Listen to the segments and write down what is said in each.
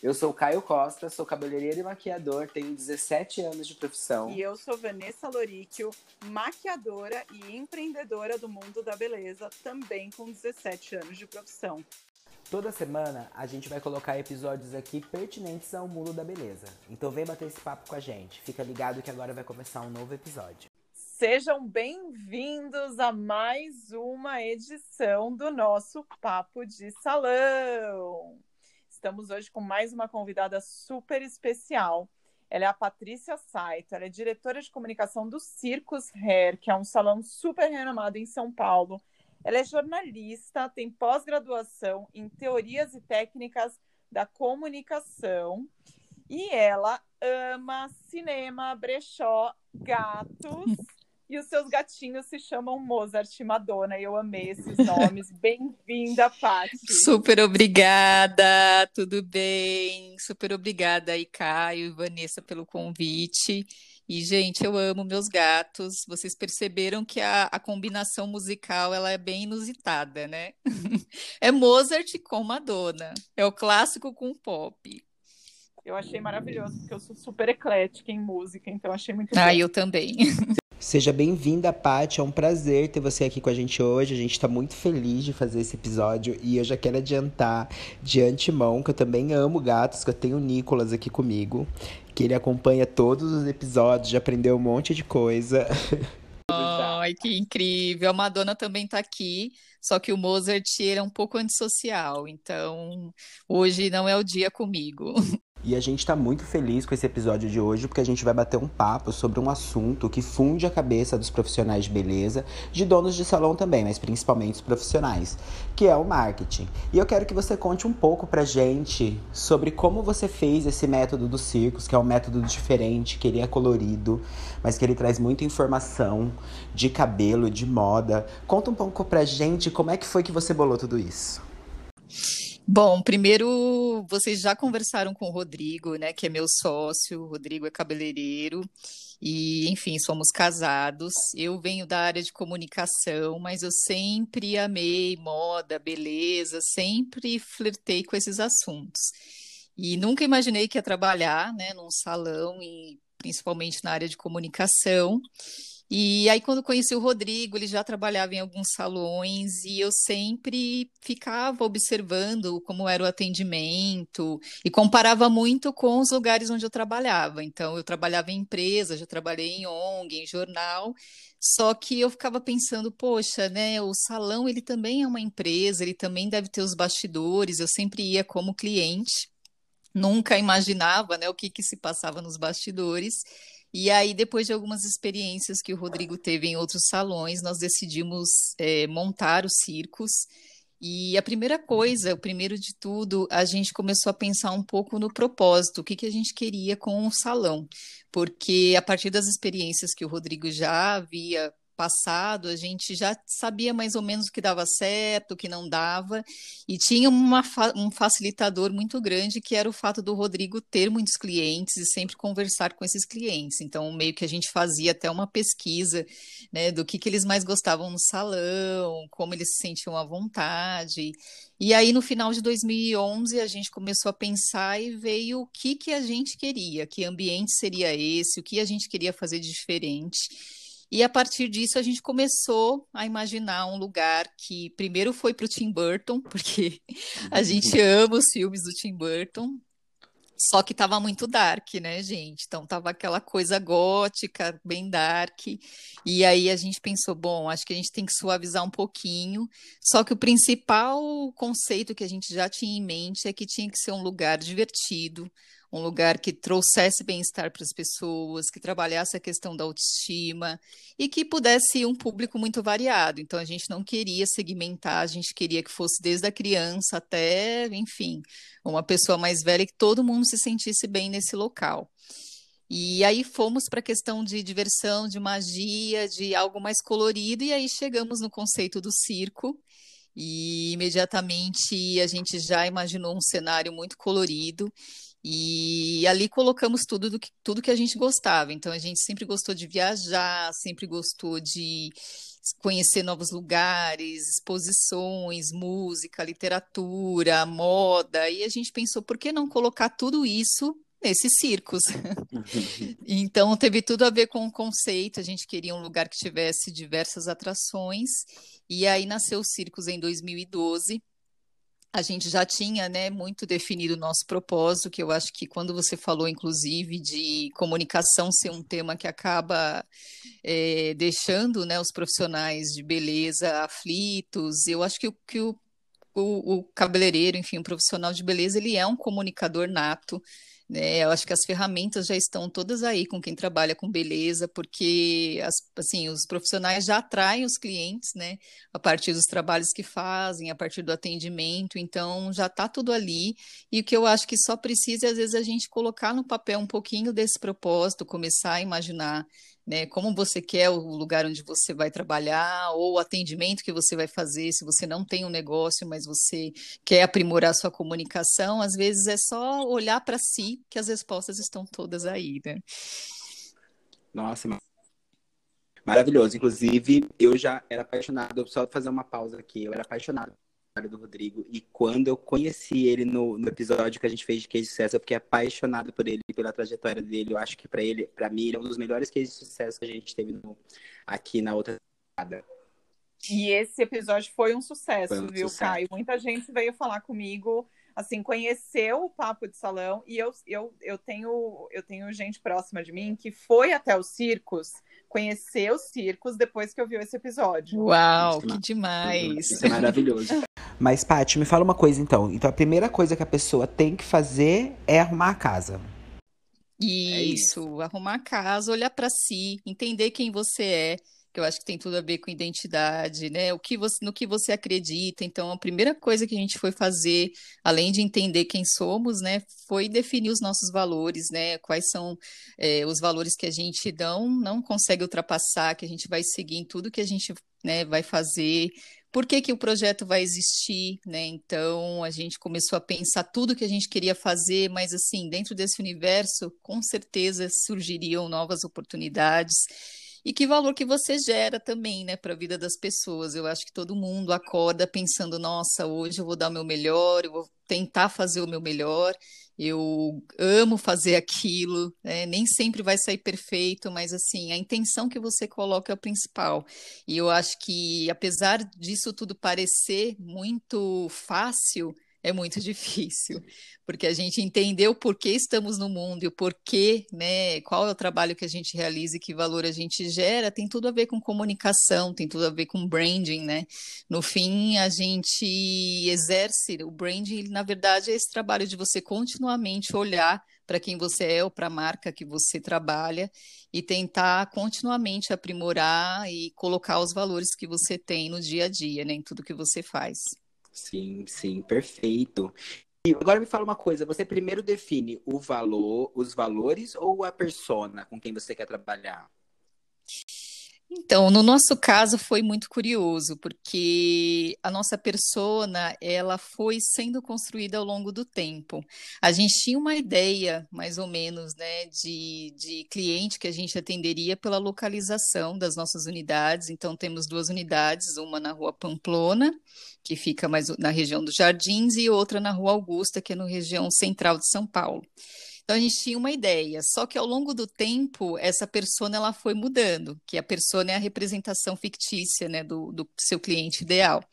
Eu sou Caio Costa, sou cabeleireiro e maquiador, tenho 17 anos de profissão. E eu sou Vanessa Loríquio, maquiadora e empreendedora do mundo da beleza, também com 17 anos de profissão. Toda semana a gente vai colocar episódios aqui pertinentes ao mundo da beleza. Então vem bater esse papo com a gente. Fica ligado que agora vai começar um novo episódio. Sejam bem-vindos a mais uma edição do nosso Papo de Salão. Estamos hoje com mais uma convidada super especial. Ela é a Patrícia Saito, ela é diretora de comunicação do Circus Hair, que é um salão super renomado em São Paulo. Ela é jornalista, tem pós-graduação em teorias e técnicas da comunicação e ela ama cinema, brechó, gatos e os seus gatinhos se chamam Mozart e Madonna. E eu amei esses nomes. Bem-vinda, Paty. Super obrigada, tudo bem? Super obrigada aí, Caio e Vanessa, pelo convite. E, gente, eu amo meus gatos. Vocês perceberam que a, a combinação musical ela é bem inusitada, né? é Mozart com Madonna. É o clássico com pop. Eu achei maravilhoso, porque eu sou super eclética em música, então achei muito Ah, bom. eu também. Seja bem-vinda, Paty. É um prazer ter você aqui com a gente hoje. A gente está muito feliz de fazer esse episódio e eu já quero adiantar de antemão que eu também amo gatos, que eu tenho o Nicolas aqui comigo, que ele acompanha todos os episódios, já aprendeu um monte de coisa. Ai, que incrível. A Madonna também está aqui, só que o Mozart ele é um pouco antissocial, então hoje não é o dia comigo. E a gente está muito feliz com esse episódio de hoje, porque a gente vai bater um papo sobre um assunto que funde a cabeça dos profissionais de beleza, de donos de salão também, mas principalmente os profissionais, que é o marketing. E eu quero que você conte um pouco pra gente sobre como você fez esse método dos circos, que é um método diferente, que ele é colorido, mas que ele traz muita informação de cabelo, de moda. Conta um pouco pra gente como é que foi que você bolou tudo isso. Bom, primeiro vocês já conversaram com o Rodrigo, né, que é meu sócio. O Rodrigo é cabeleireiro e, enfim, somos casados. Eu venho da área de comunicação, mas eu sempre amei moda, beleza, sempre flertei com esses assuntos. E nunca imaginei que ia trabalhar, né, num salão e principalmente na área de comunicação. E aí, quando conheci o Rodrigo, ele já trabalhava em alguns salões e eu sempre ficava observando como era o atendimento e comparava muito com os lugares onde eu trabalhava. Então, eu trabalhava em empresa, já trabalhei em ONG, em jornal, só que eu ficava pensando, poxa, né, o salão ele também é uma empresa, ele também deve ter os bastidores, eu sempre ia como cliente, nunca imaginava, né, o que que se passava nos bastidores. E aí, depois de algumas experiências que o Rodrigo teve em outros salões, nós decidimos é, montar os circos. E a primeira coisa, o primeiro de tudo, a gente começou a pensar um pouco no propósito, o que, que a gente queria com o salão. Porque a partir das experiências que o Rodrigo já havia passado, a gente já sabia mais ou menos o que dava certo, o que não dava, e tinha uma, um facilitador muito grande, que era o fato do Rodrigo ter muitos clientes e sempre conversar com esses clientes. Então, meio que a gente fazia até uma pesquisa né, do que, que eles mais gostavam no salão, como eles se sentiam à vontade. E aí, no final de 2011, a gente começou a pensar e veio o que, que a gente queria, que ambiente seria esse, o que a gente queria fazer de diferente. E a partir disso a gente começou a imaginar um lugar que primeiro foi para o Tim Burton, porque a gente ama os filmes do Tim Burton, só que tava muito dark, né, gente? Então tava aquela coisa gótica, bem dark. E aí a gente pensou, bom, acho que a gente tem que suavizar um pouquinho. Só que o principal conceito que a gente já tinha em mente é que tinha que ser um lugar divertido, um lugar que trouxesse bem-estar para as pessoas, que trabalhasse a questão da autoestima e que pudesse ir um público muito variado. Então a gente não queria segmentar, a gente queria que fosse desde a criança até, enfim, uma pessoa mais velha que todo mundo se sentisse bem nesse local. E aí fomos para a questão de diversão, de magia, de algo mais colorido, e aí chegamos no conceito do circo. E imediatamente a gente já imaginou um cenário muito colorido e ali colocamos tudo do que, tudo que a gente gostava. Então a gente sempre gostou de viajar, sempre gostou de conhecer novos lugares, exposições, música, literatura, moda, e a gente pensou, por que não colocar tudo isso nesses circos. então teve tudo a ver com o conceito. A gente queria um lugar que tivesse diversas atrações. E aí nasceu o Circos em 2012 a gente já tinha né, muito definido o nosso propósito, que eu acho que quando você falou, inclusive, de comunicação ser um tema que acaba é, deixando né, os profissionais de beleza aflitos, eu acho que, que o, o, o cabeleireiro, enfim, o profissional de beleza, ele é um comunicador nato, né? Eu acho que as ferramentas já estão todas aí com quem trabalha com beleza, porque as, assim, os profissionais já atraem os clientes, né? A partir dos trabalhos que fazem, a partir do atendimento, então já está tudo ali. E o que eu acho que só precisa é, às vezes, a gente colocar no papel um pouquinho desse propósito, começar a imaginar né, como você quer o lugar onde você vai trabalhar, ou o atendimento que você vai fazer, se você não tem um negócio, mas você quer aprimorar sua comunicação, às vezes é só olhar para si que as respostas estão todas aí, né? Nossa, maravilhoso. Inclusive, eu já era apaixonado, só fazer uma pausa aqui, eu era apaixonado do Rodrigo. E quando eu conheci ele no, no episódio que a gente fez de case de sucesso, eu fiquei apaixonado por ele, pela trajetória dele. Eu acho que para ele, para mim, ele é um dos melhores cases de sucesso que a gente teve no, aqui na outra temporada. E esse episódio foi um sucesso, foi um viu, sucesso. Caio? Muita gente veio falar comigo, assim, conheceu o Papo de Salão, e eu, eu, eu, tenho, eu tenho gente próxima de mim que foi até os circos conhecer os circos depois que eu vi esse episódio. Uau, que demais! Isso é maravilhoso. Mas, Paty, me fala uma coisa então. Então, a primeira coisa que a pessoa tem que fazer é arrumar a casa. Isso, é isso. arrumar a casa, olhar para si, entender quem você é, que eu acho que tem tudo a ver com identidade, né? O que você, no que você acredita. Então, a primeira coisa que a gente foi fazer, além de entender quem somos, né, foi definir os nossos valores, né? Quais são é, os valores que a gente não, não consegue ultrapassar, que a gente vai seguir em tudo que a gente né, vai fazer, por que, que o projeto vai existir, né? Então a gente começou a pensar tudo que a gente queria fazer, mas assim, dentro desse universo, com certeza surgiriam novas oportunidades. E que valor que você gera também, né, para a vida das pessoas. Eu acho que todo mundo acorda pensando, nossa, hoje eu vou dar o meu melhor, eu vou tentar fazer o meu melhor eu amo fazer aquilo, né? nem sempre vai sair perfeito, mas assim, a intenção que você coloca é o principal. E eu acho que, apesar disso tudo parecer muito fácil, é muito difícil, porque a gente entendeu por que estamos no mundo e o porquê, né, qual é o trabalho que a gente realiza e que valor a gente gera, tem tudo a ver com comunicação, tem tudo a ver com branding, né? No fim, a gente exerce o branding, na verdade, é esse trabalho de você continuamente olhar para quem você é ou para a marca que você trabalha e tentar continuamente aprimorar e colocar os valores que você tem no dia a dia, né, em tudo que você faz. Sim, sim, perfeito. E agora me fala uma coisa, você primeiro define o valor, os valores ou a persona com quem você quer trabalhar? Então, no nosso caso foi muito curioso, porque a nossa persona, ela foi sendo construída ao longo do tempo. A gente tinha uma ideia, mais ou menos, né, de, de cliente que a gente atenderia pela localização das nossas unidades. Então, temos duas unidades, uma na Rua Pamplona, que fica mais na região dos Jardins, e outra na Rua Augusta, que é na região central de São Paulo. Então a gente tinha uma ideia, só que ao longo do tempo essa persona ela foi mudando, que a persona é a representação fictícia, né, do, do seu cliente ideal.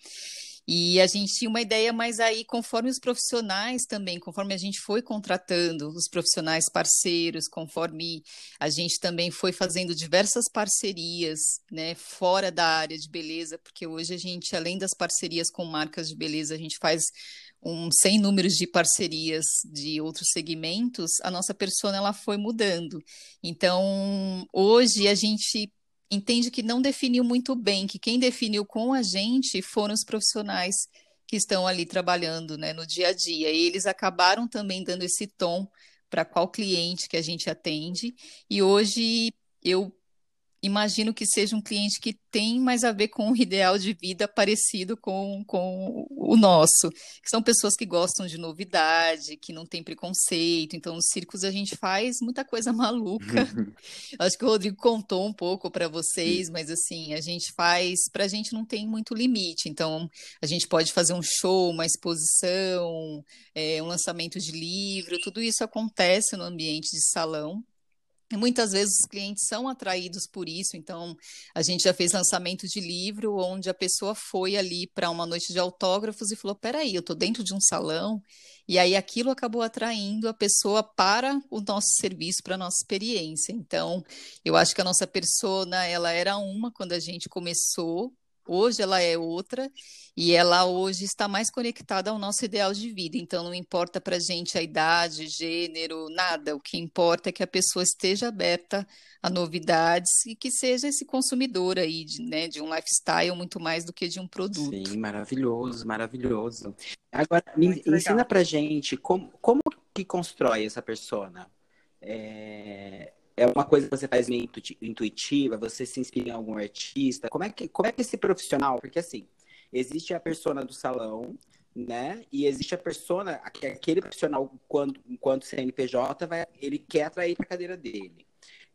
E a gente tinha uma ideia, mas aí, conforme os profissionais também, conforme a gente foi contratando os profissionais parceiros, conforme a gente também foi fazendo diversas parcerias, né, fora da área de beleza, porque hoje a gente, além das parcerias com marcas de beleza, a gente faz um sem números de parcerias de outros segmentos, a nossa persona ela foi mudando. Então, hoje a gente entende que não definiu muito bem, que quem definiu com a gente foram os profissionais que estão ali trabalhando né, no dia a dia. E eles acabaram também dando esse tom para qual cliente que a gente atende. E hoje eu imagino que seja um cliente que tem mais a ver com um ideal de vida parecido com, com o nosso, que são pessoas que gostam de novidade, que não tem preconceito. Então, nos circos a gente faz muita coisa maluca. Acho que o Rodrigo contou um pouco para vocês, mas assim, a gente faz, para a gente não tem muito limite. Então, a gente pode fazer um show, uma exposição, é, um lançamento de livro, tudo isso acontece no ambiente de salão. Muitas vezes os clientes são atraídos por isso, então a gente já fez lançamento de livro onde a pessoa foi ali para uma noite de autógrafos e falou: peraí, eu estou dentro de um salão, e aí aquilo acabou atraindo a pessoa para o nosso serviço, para a nossa experiência. Então, eu acho que a nossa persona ela era uma quando a gente começou, Hoje ela é outra e ela hoje está mais conectada ao nosso ideal de vida. Então, não importa para a gente a idade, gênero, nada. O que importa é que a pessoa esteja aberta a novidades e que seja esse consumidor aí de, né, de um lifestyle muito mais do que de um produto. Sim, maravilhoso, maravilhoso. Agora, me ensina para gente como, como que constrói essa persona. É, é uma coisa que você faz meio intuitiva, você se inspira em algum artista? Como é que, como é que esse profissional, porque assim, existe a persona do salão, né? E existe a persona, aquele profissional, quando, enquanto CNPJ, vai, ele quer atrair para a cadeira dele.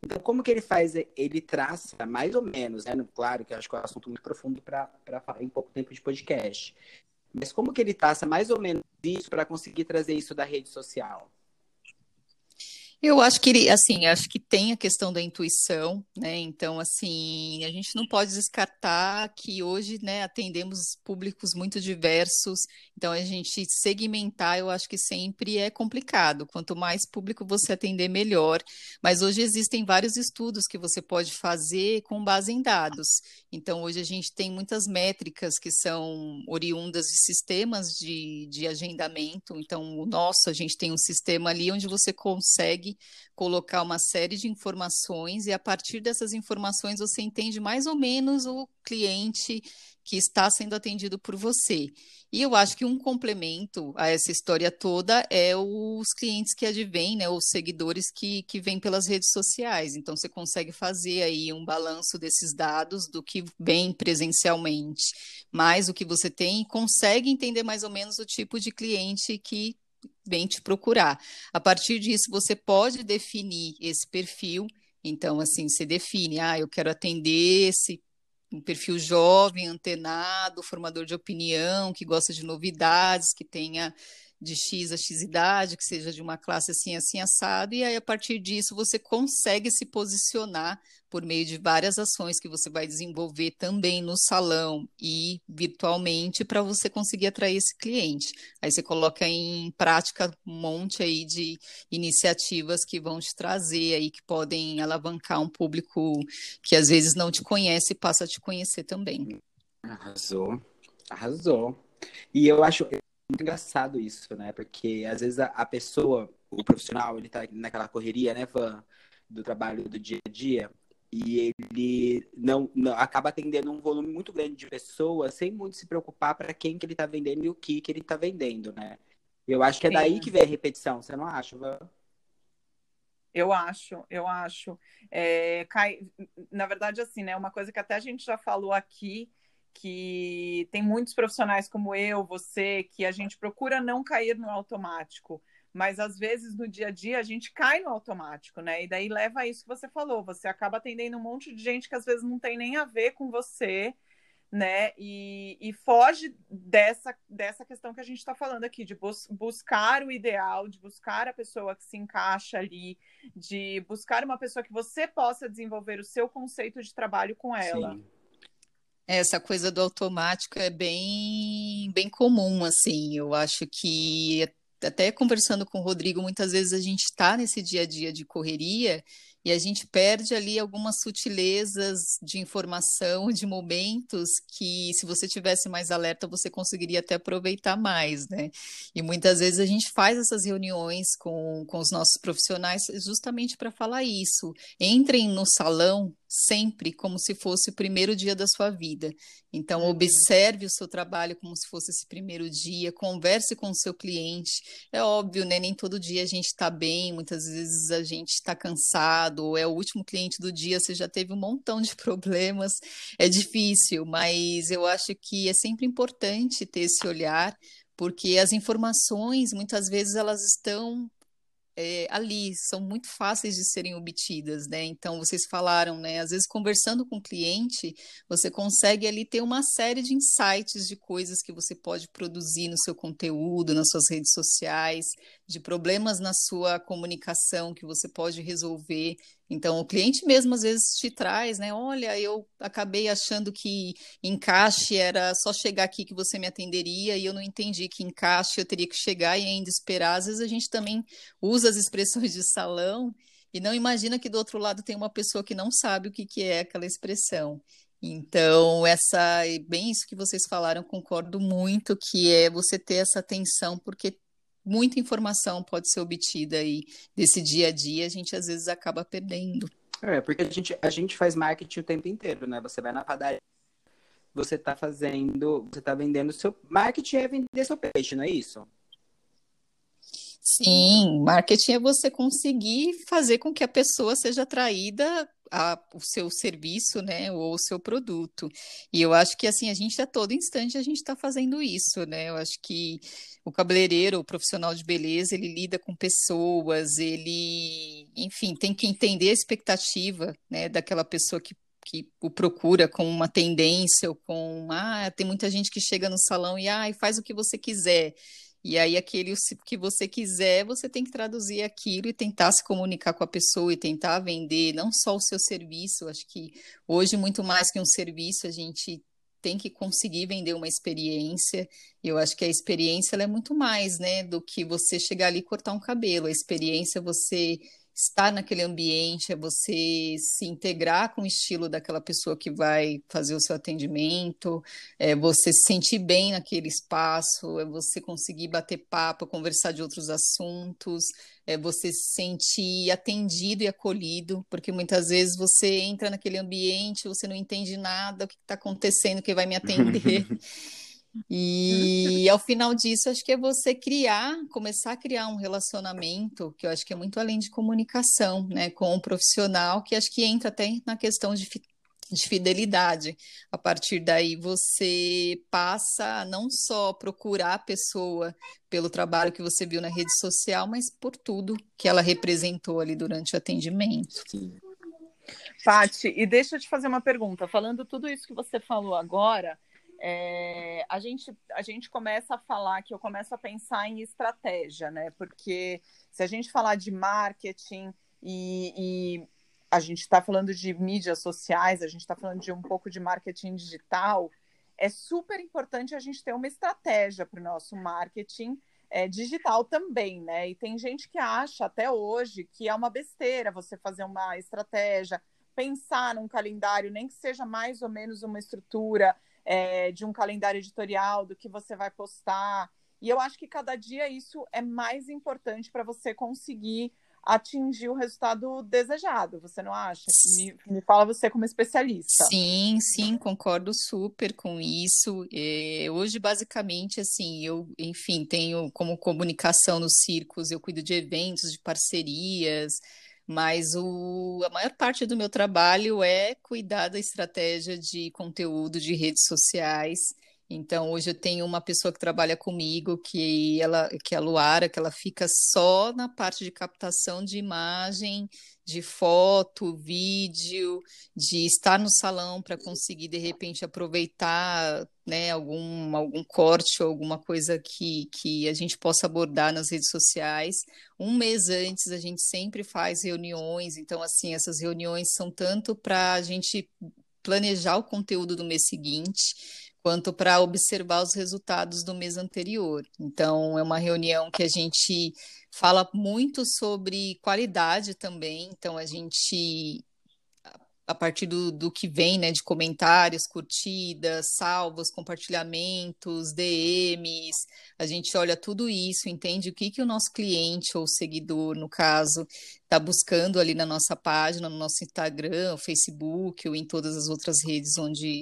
Então, como que ele faz? Ele traça mais ou menos, né? Claro que eu acho que é um assunto muito profundo para falar em pouco tempo de podcast. Mas como que ele traça mais ou menos isso para conseguir trazer isso da rede social? Eu acho que assim, acho que tem a questão da intuição, né? Então, assim, a gente não pode descartar que hoje, né, atendemos públicos muito diversos. Então, a gente segmentar, eu acho que sempre é complicado. Quanto mais público você atender, melhor. Mas hoje existem vários estudos que você pode fazer com base em dados. Então, hoje a gente tem muitas métricas que são oriundas de sistemas de, de agendamento. Então, o nosso, a gente tem um sistema ali onde você consegue colocar uma série de informações e a partir dessas informações você entende mais ou menos o cliente que está sendo atendido por você. E eu acho que um complemento a essa história toda é os clientes que advêm, né, os seguidores que, que vêm pelas redes sociais. Então, você consegue fazer aí um balanço desses dados do que vem presencialmente, mais o que você tem, consegue entender mais ou menos o tipo de cliente que vem te procurar. A partir disso, você pode definir esse perfil. Então, assim, você define, ah, eu quero atender esse um perfil jovem, antenado, formador de opinião, que gosta de novidades, que tenha de X a X idade, que seja de uma classe assim, assim, assado, e aí a partir disso você consegue se posicionar por meio de várias ações que você vai desenvolver também no salão e virtualmente para você conseguir atrair esse cliente. Aí você coloca em prática um monte aí de iniciativas que vão te trazer aí, que podem alavancar um público que às vezes não te conhece e passa a te conhecer também. Arrasou, arrasou. E eu acho, muito engraçado isso, né? Porque às vezes a, a, pessoa, o profissional, ele tá naquela correria, né, Van, do trabalho do dia a dia, e ele não, não, acaba atendendo um volume muito grande de pessoas sem muito se preocupar para quem que ele está vendendo e o que que ele está vendendo, né? Eu acho que é Sim. daí que vem a repetição, você não acha, Van? Eu acho, eu acho. É, cai, na verdade, assim, né? Uma coisa que até a gente já falou aqui que tem muitos profissionais como eu, você, que a gente procura não cair no automático, mas às vezes no dia a dia a gente cai no automático, né? E daí leva a isso que você falou, você acaba atendendo um monte de gente que às vezes não tem nem a ver com você, né? E, e foge dessa, dessa questão que a gente está falando aqui, de bus buscar o ideal, de buscar a pessoa que se encaixa ali, de buscar uma pessoa que você possa desenvolver o seu conceito de trabalho com ela. Sim. Essa coisa do automático é bem, bem comum, assim. Eu acho que até conversando com o Rodrigo, muitas vezes a gente está nesse dia a dia de correria e a gente perde ali algumas sutilezas de informação, de momentos que, se você tivesse mais alerta, você conseguiria até aproveitar mais, né? E muitas vezes a gente faz essas reuniões com, com os nossos profissionais justamente para falar isso. Entrem no salão sempre como se fosse o primeiro dia da sua vida. Então, uhum. observe o seu trabalho como se fosse esse primeiro dia, converse com o seu cliente. É óbvio, né? Nem todo dia a gente está bem, muitas vezes a gente está cansado ou é o último cliente do dia, você já teve um montão de problemas, é difícil, mas eu acho que é sempre importante ter esse olhar, porque as informações, muitas vezes, elas estão é, ali, são muito fáceis de serem obtidas, né? Então, vocês falaram, né? Às vezes, conversando com o cliente, você consegue ali ter uma série de insights de coisas que você pode produzir no seu conteúdo, nas suas redes sociais, de problemas na sua comunicação que você pode resolver. Então, o cliente mesmo às vezes te traz, né? Olha, eu acabei achando que encaixe era só chegar aqui que você me atenderia e eu não entendi que encaixe eu teria que chegar e ainda esperar. Às vezes a gente também usa as expressões de salão e não imagina que do outro lado tem uma pessoa que não sabe o que, que é aquela expressão. Então, essa, bem isso que vocês falaram, concordo muito, que é você ter essa atenção, porque muita informação pode ser obtida aí desse dia a dia, a gente às vezes acaba perdendo. É, porque a gente, a gente faz marketing o tempo inteiro, né? Você vai na padaria, você está fazendo, você está vendendo seu. Marketing é vender seu peixe, não é isso? Sim, marketing é você conseguir fazer com que a pessoa seja atraída a, o seu serviço, né, ou o seu produto. E eu acho que assim a gente a todo instante a gente está fazendo isso, né? Eu acho que o cabeleireiro, o profissional de beleza, ele lida com pessoas, ele, enfim, tem que entender a expectativa, né, daquela pessoa que que o procura com uma tendência ou com ah, tem muita gente que chega no salão e ah, faz o que você quiser. E aí, aquele que você quiser, você tem que traduzir aquilo e tentar se comunicar com a pessoa e tentar vender não só o seu serviço. Acho que hoje, muito mais que um serviço, a gente tem que conseguir vender uma experiência. E eu acho que a experiência é muito mais, né, do que você chegar ali e cortar um cabelo. A experiência você estar naquele ambiente, é você se integrar com o estilo daquela pessoa que vai fazer o seu atendimento, é você se sentir bem naquele espaço, é você conseguir bater papo, conversar de outros assuntos, é você se sentir atendido e acolhido, porque muitas vezes você entra naquele ambiente, você não entende nada, o que está acontecendo, quem vai me atender. E ao final disso, acho que é você criar, começar a criar um relacionamento, que eu acho que é muito além de comunicação, né, com o profissional, que acho que entra até na questão de, de fidelidade. A partir daí, você passa a não só procurar a pessoa pelo trabalho que você viu na rede social, mas por tudo que ela representou ali durante o atendimento. Pati, e deixa eu te fazer uma pergunta. Falando tudo isso que você falou agora, é, a, gente, a gente começa a falar que eu começo a pensar em estratégia, né? Porque se a gente falar de marketing e, e a gente está falando de mídias sociais, a gente está falando de um pouco de marketing digital, é super importante a gente ter uma estratégia para o nosso marketing é, digital também, né? E tem gente que acha até hoje que é uma besteira você fazer uma estratégia, pensar num calendário, nem que seja mais ou menos uma estrutura é, de um calendário editorial, do que você vai postar. E eu acho que cada dia isso é mais importante para você conseguir atingir o resultado desejado, você não acha? Me, me, fala você como especialista. Sim, sim, concordo super com isso. É, hoje, basicamente, assim, eu, enfim, tenho como comunicação nos circos, eu cuido de eventos, de parcerias, mas o, a maior parte do meu trabalho é cuidar da estratégia de conteúdo de redes sociais. Então, hoje eu tenho uma pessoa que trabalha comigo, que ela, que é a Luara, que ela fica só na parte de captação de imagem de foto, vídeo, de estar no salão para conseguir de repente aproveitar né, algum, algum corte ou alguma coisa que, que a gente possa abordar nas redes sociais. Um mês antes a gente sempre faz reuniões, então assim, essas reuniões são tanto para a gente planejar o conteúdo do mês seguinte, quanto para observar os resultados do mês anterior. Então, é uma reunião que a gente fala muito sobre qualidade também. Então, a gente, a partir do, do que vem, né, de comentários, curtidas, salvos, compartilhamentos, DMs, a gente olha tudo isso, entende o que, que o nosso cliente ou seguidor, no caso, está buscando ali na nossa página, no nosso Instagram, Facebook ou em todas as outras redes onde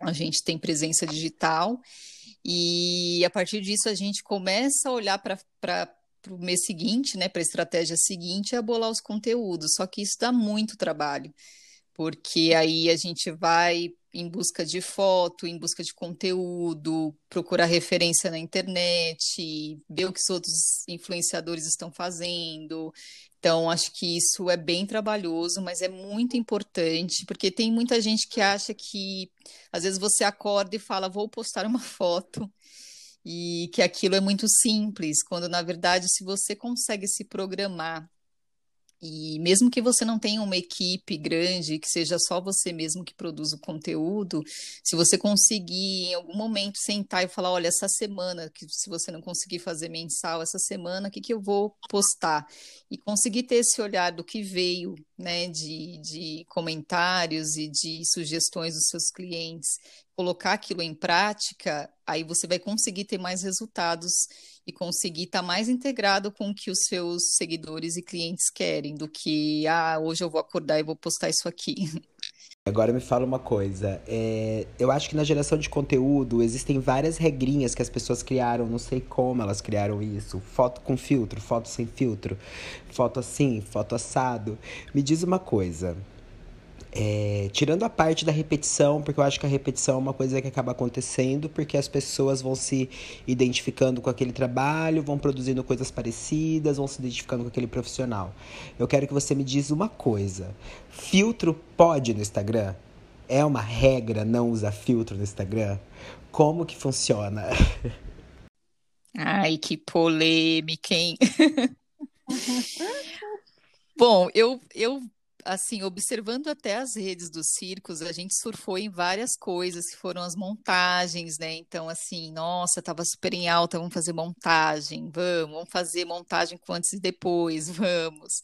a gente tem presença digital, e a partir disso a gente começa a olhar para o mês seguinte, né, para a estratégia seguinte, é bolar os conteúdos. Só que isso dá muito trabalho, porque aí a gente vai em busca de foto, em busca de conteúdo, procurar referência na internet, ver o que os outros influenciadores estão fazendo. Então, acho que isso é bem trabalhoso, mas é muito importante, porque tem muita gente que acha que às vezes você acorda e fala, vou postar uma foto, e que aquilo é muito simples, quando na verdade, se você consegue se programar e mesmo que você não tenha uma equipe grande, que seja só você mesmo que produz o conteúdo, se você conseguir em algum momento sentar e falar, olha, essa semana, que se você não conseguir fazer mensal, essa semana, o que, que eu vou postar? E conseguir ter esse olhar do que veio, né, de, de comentários e de sugestões dos seus clientes, colocar aquilo em prática, aí você vai conseguir ter mais resultados e conseguir estar tá mais integrado com o que os seus seguidores e clientes querem, do que, ah, hoje eu vou acordar e vou postar isso aqui. Agora me fala uma coisa. É, eu acho que na geração de conteúdo existem várias regrinhas que as pessoas criaram, não sei como elas criaram isso. Foto com filtro, foto sem filtro, foto assim, foto assado. Me diz uma coisa. É, tirando a parte da repetição, porque eu acho que a repetição é uma coisa que acaba acontecendo, porque as pessoas vão se identificando com aquele trabalho, vão produzindo coisas parecidas, vão se identificando com aquele profissional. Eu quero que você me diz uma coisa: filtro pode no Instagram? É uma regra não usar filtro no Instagram? Como que funciona? Ai, que polêmica, hein? Bom, eu, eu assim, observando até as redes dos circos, a gente surfou em várias coisas, que foram as montagens, né? Então, assim, nossa, tava super em alta, vamos fazer montagem, vamos, vamos fazer montagem com antes e depois, vamos.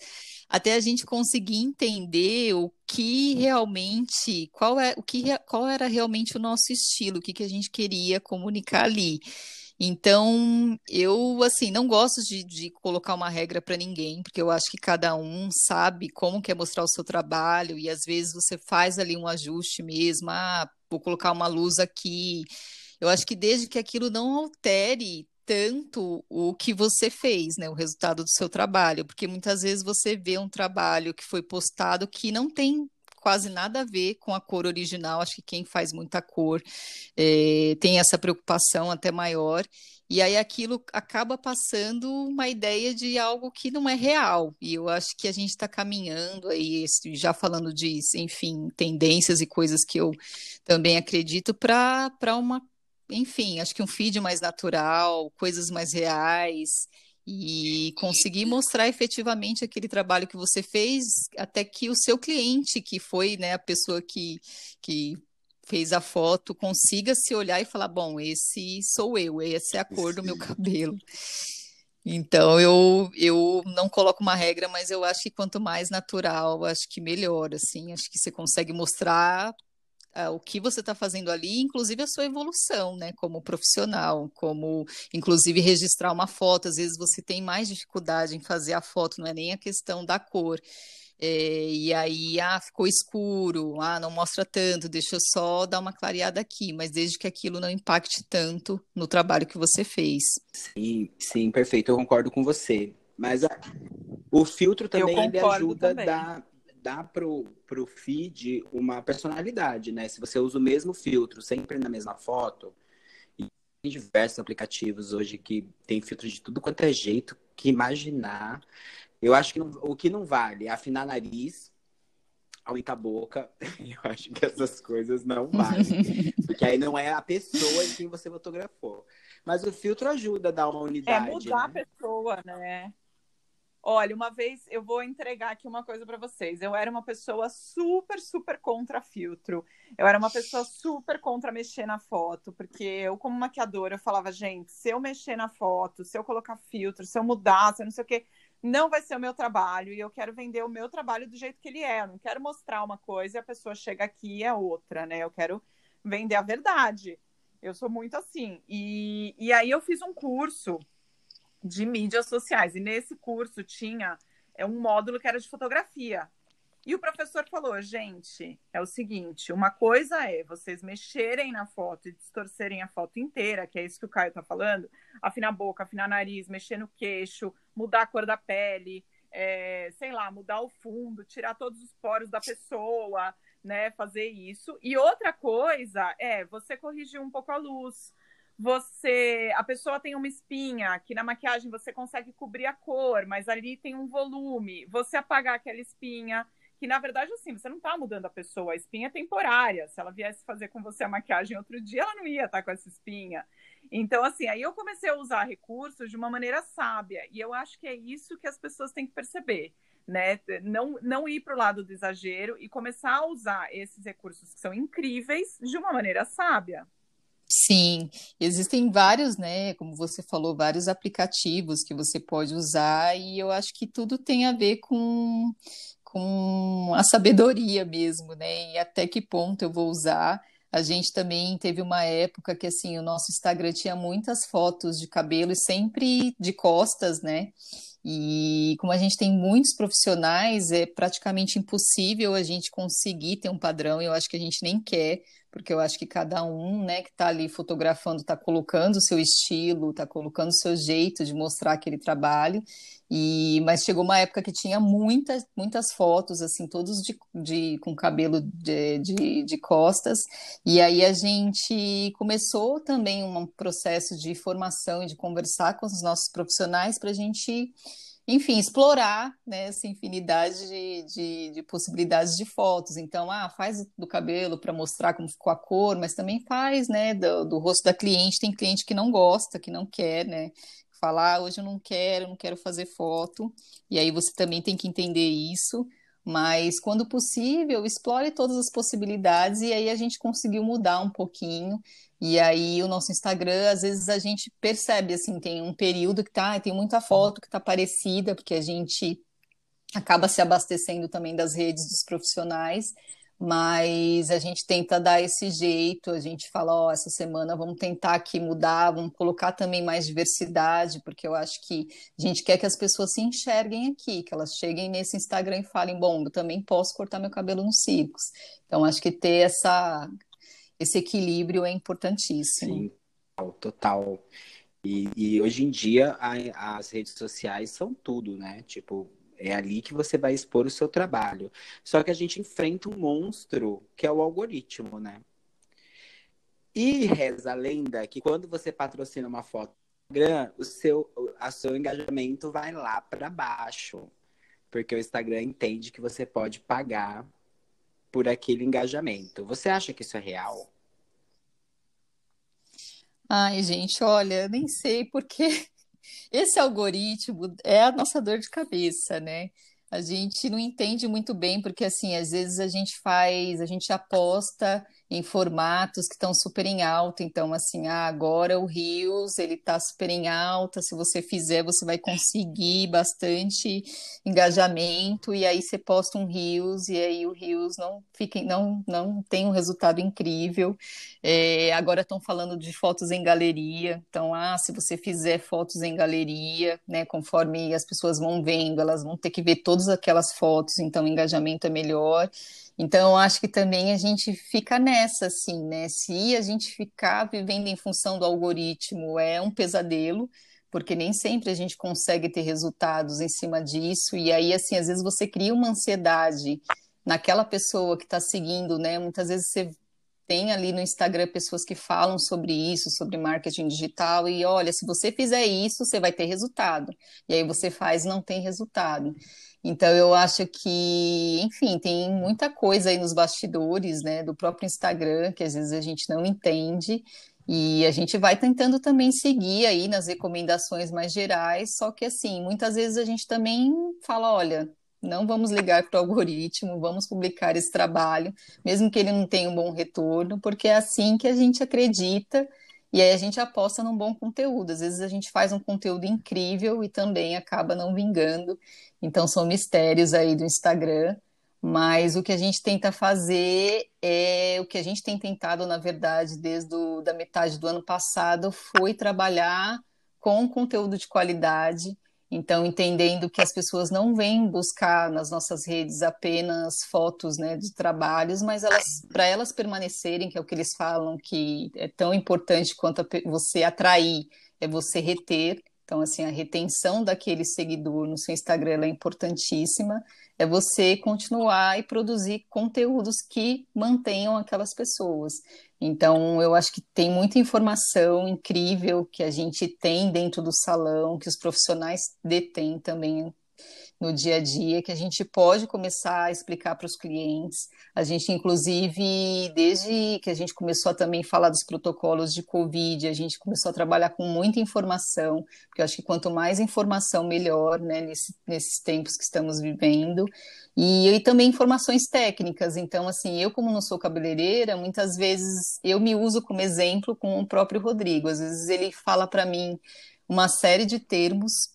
Até a gente conseguir entender o que realmente, qual é, o que, qual era realmente o nosso estilo, o que, que a gente queria comunicar ali. Então, eu, assim, não gosto de, de colocar uma regra para ninguém, porque eu acho que cada um sabe como quer mostrar o seu trabalho, e às vezes você faz ali um ajuste mesmo, ah, vou colocar uma luz aqui. Eu acho que desde que aquilo não altere tanto o que você fez, né, o resultado do seu trabalho, porque muitas vezes você vê um trabalho que foi postado que não tem quase nada a ver com a cor original. Acho que quem faz muita cor é, tem essa preocupação até maior. E aí aquilo acaba passando uma ideia de algo que não é real. E eu acho que a gente está caminhando aí, já falando de, enfim, tendências e coisas que eu também acredito, para uma, enfim, acho que um feed mais natural, coisas mais reais e conseguir mostrar efetivamente aquele trabalho que você fez, até que o seu cliente, que foi né, a pessoa que, que fez a foto, consiga se olhar e falar: bom, esse sou eu, essa é a cor do meu cabelo. Então eu, eu não coloco uma regra, mas eu acho que quanto mais natural, acho que melhor, assim, acho que você consegue mostrar o que você está fazendo ali, inclusive a sua evolução, né, como profissional, como inclusive registrar uma foto. Às vezes você tem mais dificuldade em fazer a foto, não é nem a questão da cor. É, e aí, ah, ficou escuro, ah, não mostra tanto, deixa eu só dar uma clareada aqui, mas desde que aquilo não impacte tanto no trabalho que você fez. Sim, sim, perfeito, eu concordo com você. Mas a, o filtro também ajuda também. da dá pro, pro feed uma personalidade, né? Se você usa o mesmo filtro sempre na mesma foto, e tem diversos aplicativos hoje que tem filtros de tudo quanto é jeito que imaginar. Eu acho que não, o que não vale é afinar nariz, aumentar a boca. Eu acho que essas coisas não valem. porque aí não é a pessoa em quem você fotografou. Mas o filtro ajuda a dar uma unidade. É mudar né? a pessoa, né? Olha, uma vez eu vou entregar aqui uma coisa para vocês. Eu era uma pessoa super, super contra filtro. Eu era uma pessoa super contra mexer na foto, porque eu, como maquiadora, eu falava, gente, se eu mexer na foto, se eu colocar filtro, se eu mudar, se eu não sei o quê, não vai ser o meu trabalho. E eu quero vender o meu trabalho do jeito que ele é. Eu não quero mostrar uma coisa e a pessoa chega aqui e é outra, né? Eu quero vender a verdade. Eu sou muito assim. E, e aí eu fiz um curso de mídias sociais. E nesse curso tinha é, um módulo que era de fotografia. E o professor falou, gente, é o seguinte, uma coisa é vocês mexerem na foto e distorcerem a foto inteira, que é isso que o Caio está falando, afinar a boca, afinar o nariz, mexer no queixo, mudar a cor da pele, é, sei lá, mudar o fundo, tirar todos os poros da pessoa, né, fazer isso. E outra coisa é você corrigir um pouco a luz, você a pessoa tem uma espinha que na maquiagem você consegue cobrir a cor, mas ali tem um volume. Você apagar aquela espinha que na verdade, assim, você não está mudando a pessoa, a espinha é temporária. Se ela viesse fazer com você a maquiagem outro dia, ela não ia estar tá com essa espinha. Então, assim, aí eu comecei a usar recursos de uma maneira sábia. E eu acho que é isso que as pessoas têm que perceber. Né? Não, não ir para o lado do exagero e começar a usar esses recursos que são incríveis de uma maneira sábia. Sim, existem vários, né? Como você falou, vários aplicativos que você pode usar, e eu acho que tudo tem a ver com com a sabedoria mesmo, né? E até que ponto eu vou usar. A gente também teve uma época que assim, o nosso Instagram tinha muitas fotos de cabelo e sempre de costas, né? E como a gente tem muitos profissionais, é praticamente impossível a gente conseguir ter um padrão, e eu acho que a gente nem quer, porque eu acho que cada um, né, que está ali fotografando, está colocando o seu estilo, está colocando o seu jeito de mostrar aquele trabalho. E, mas chegou uma época que tinha muitas, muitas fotos, assim, todos de, de com cabelo de, de, de, costas. E aí a gente começou também um processo de formação e de conversar com os nossos profissionais para a gente, enfim, explorar né, essa infinidade de, de, de, possibilidades de fotos. Então, ah, faz do cabelo para mostrar como ficou a cor, mas também faz, né, do, do rosto da cliente. Tem cliente que não gosta, que não quer, né? Falar, ah, hoje eu não quero, não quero fazer foto. E aí você também tem que entender isso. Mas quando possível, explore todas as possibilidades e aí a gente conseguiu mudar um pouquinho. E aí o nosso Instagram, às vezes a gente percebe assim, tem um período que tá, tem muita foto que tá parecida, porque a gente acaba se abastecendo também das redes dos profissionais mas a gente tenta dar esse jeito, a gente fala, ó, oh, essa semana vamos tentar aqui mudar, vamos colocar também mais diversidade, porque eu acho que a gente quer que as pessoas se enxerguem aqui, que elas cheguem nesse Instagram e falem, bom, eu também posso cortar meu cabelo nos círculos. Então, acho que ter essa, esse equilíbrio é importantíssimo. Sim, total. E, e hoje em dia a, as redes sociais são tudo, né? Tipo, é ali que você vai expor o seu trabalho. Só que a gente enfrenta um monstro que é o algoritmo, né? E reza a lenda que quando você patrocina uma foto no Instagram, o seu, a seu engajamento vai lá para baixo. Porque o Instagram entende que você pode pagar por aquele engajamento. Você acha que isso é real? Ai, gente, olha, nem sei porque esse algoritmo é a nossa dor de cabeça, né? A gente não entende muito bem, porque assim, às vezes a gente faz, a gente aposta em formatos que estão super em alta. Então, assim, ah, agora o Rios ele está super em alta. Se você fizer, você vai conseguir bastante engajamento. E aí você posta um Rios e aí o Rios não fica, não, não tem um resultado incrível. É, agora estão falando de fotos em galeria. Então, ah, se você fizer fotos em galeria, né, conforme as pessoas vão vendo, elas vão ter que ver todas aquelas fotos. Então, o engajamento é melhor. Então, acho que também a gente fica nessa, assim, né? Se a gente ficar vivendo em função do algoritmo, é um pesadelo, porque nem sempre a gente consegue ter resultados em cima disso. E aí, assim, às vezes você cria uma ansiedade naquela pessoa que está seguindo, né? Muitas vezes você tem ali no Instagram pessoas que falam sobre isso, sobre marketing digital, e olha, se você fizer isso, você vai ter resultado. E aí você faz, não tem resultado. Então, eu acho que, enfim, tem muita coisa aí nos bastidores, né, do próprio Instagram, que às vezes a gente não entende, e a gente vai tentando também seguir aí nas recomendações mais gerais, só que, assim, muitas vezes a gente também fala: olha, não vamos ligar para o algoritmo, vamos publicar esse trabalho, mesmo que ele não tenha um bom retorno, porque é assim que a gente acredita e aí a gente aposta num bom conteúdo. Às vezes a gente faz um conteúdo incrível e também acaba não vingando. Então são mistérios aí do Instagram. Mas o que a gente tenta fazer é o que a gente tem tentado, na verdade, desde a da metade do ano passado, foi trabalhar com conteúdo de qualidade. Então, entendendo que as pessoas não vêm buscar nas nossas redes apenas fotos né, de trabalhos, mas para elas permanecerem, que é o que eles falam que é tão importante quanto você atrair, é você reter. Então, assim, a retenção daquele seguidor no seu Instagram é importantíssima. É você continuar e produzir conteúdos que mantenham aquelas pessoas. Então, eu acho que tem muita informação incrível que a gente tem dentro do salão, que os profissionais detêm também no dia a dia, que a gente pode começar a explicar para os clientes. A gente, inclusive, desde que a gente começou a também falar dos protocolos de Covid, a gente começou a trabalhar com muita informação, porque eu acho que quanto mais informação, melhor, né, nesse, nesses tempos que estamos vivendo. E, e também informações técnicas. Então, assim, eu, como não sou cabeleireira, muitas vezes eu me uso como exemplo com o próprio Rodrigo. Às vezes ele fala para mim uma série de termos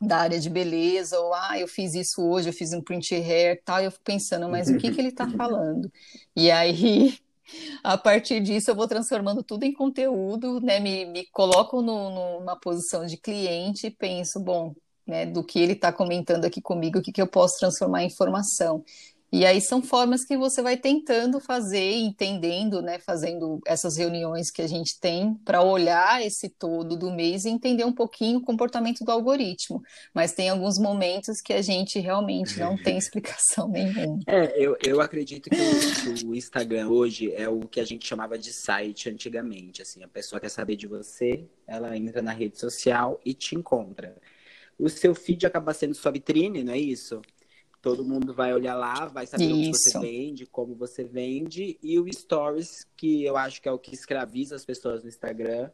da área de beleza, ou ah, eu fiz isso hoje, eu fiz um print hair, tal, e eu fico pensando, mas o que, que ele está falando? E aí, a partir disso, eu vou transformando tudo em conteúdo, né? Me, me coloco no, numa posição de cliente e penso, bom, né, do que ele está comentando aqui comigo, o que, que eu posso transformar em informação. E aí são formas que você vai tentando fazer, entendendo, né, fazendo essas reuniões que a gente tem para olhar esse todo do mês e entender um pouquinho o comportamento do algoritmo. Mas tem alguns momentos que a gente realmente não tem explicação nenhuma. É, eu, eu acredito que o, o Instagram hoje é o que a gente chamava de site antigamente. Assim, a pessoa quer saber de você, ela entra na rede social e te encontra. O seu feed acaba sendo sua vitrine, não é isso? Todo mundo vai olhar lá, vai saber Isso. o que você vende, como você vende. E o Stories, que eu acho que é o que escraviza as pessoas no Instagram,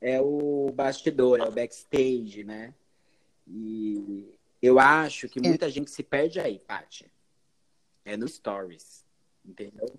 é o bastidor, é o backstage, né? E eu acho que muita é. gente se perde aí, Paty. É no Stories, entendeu?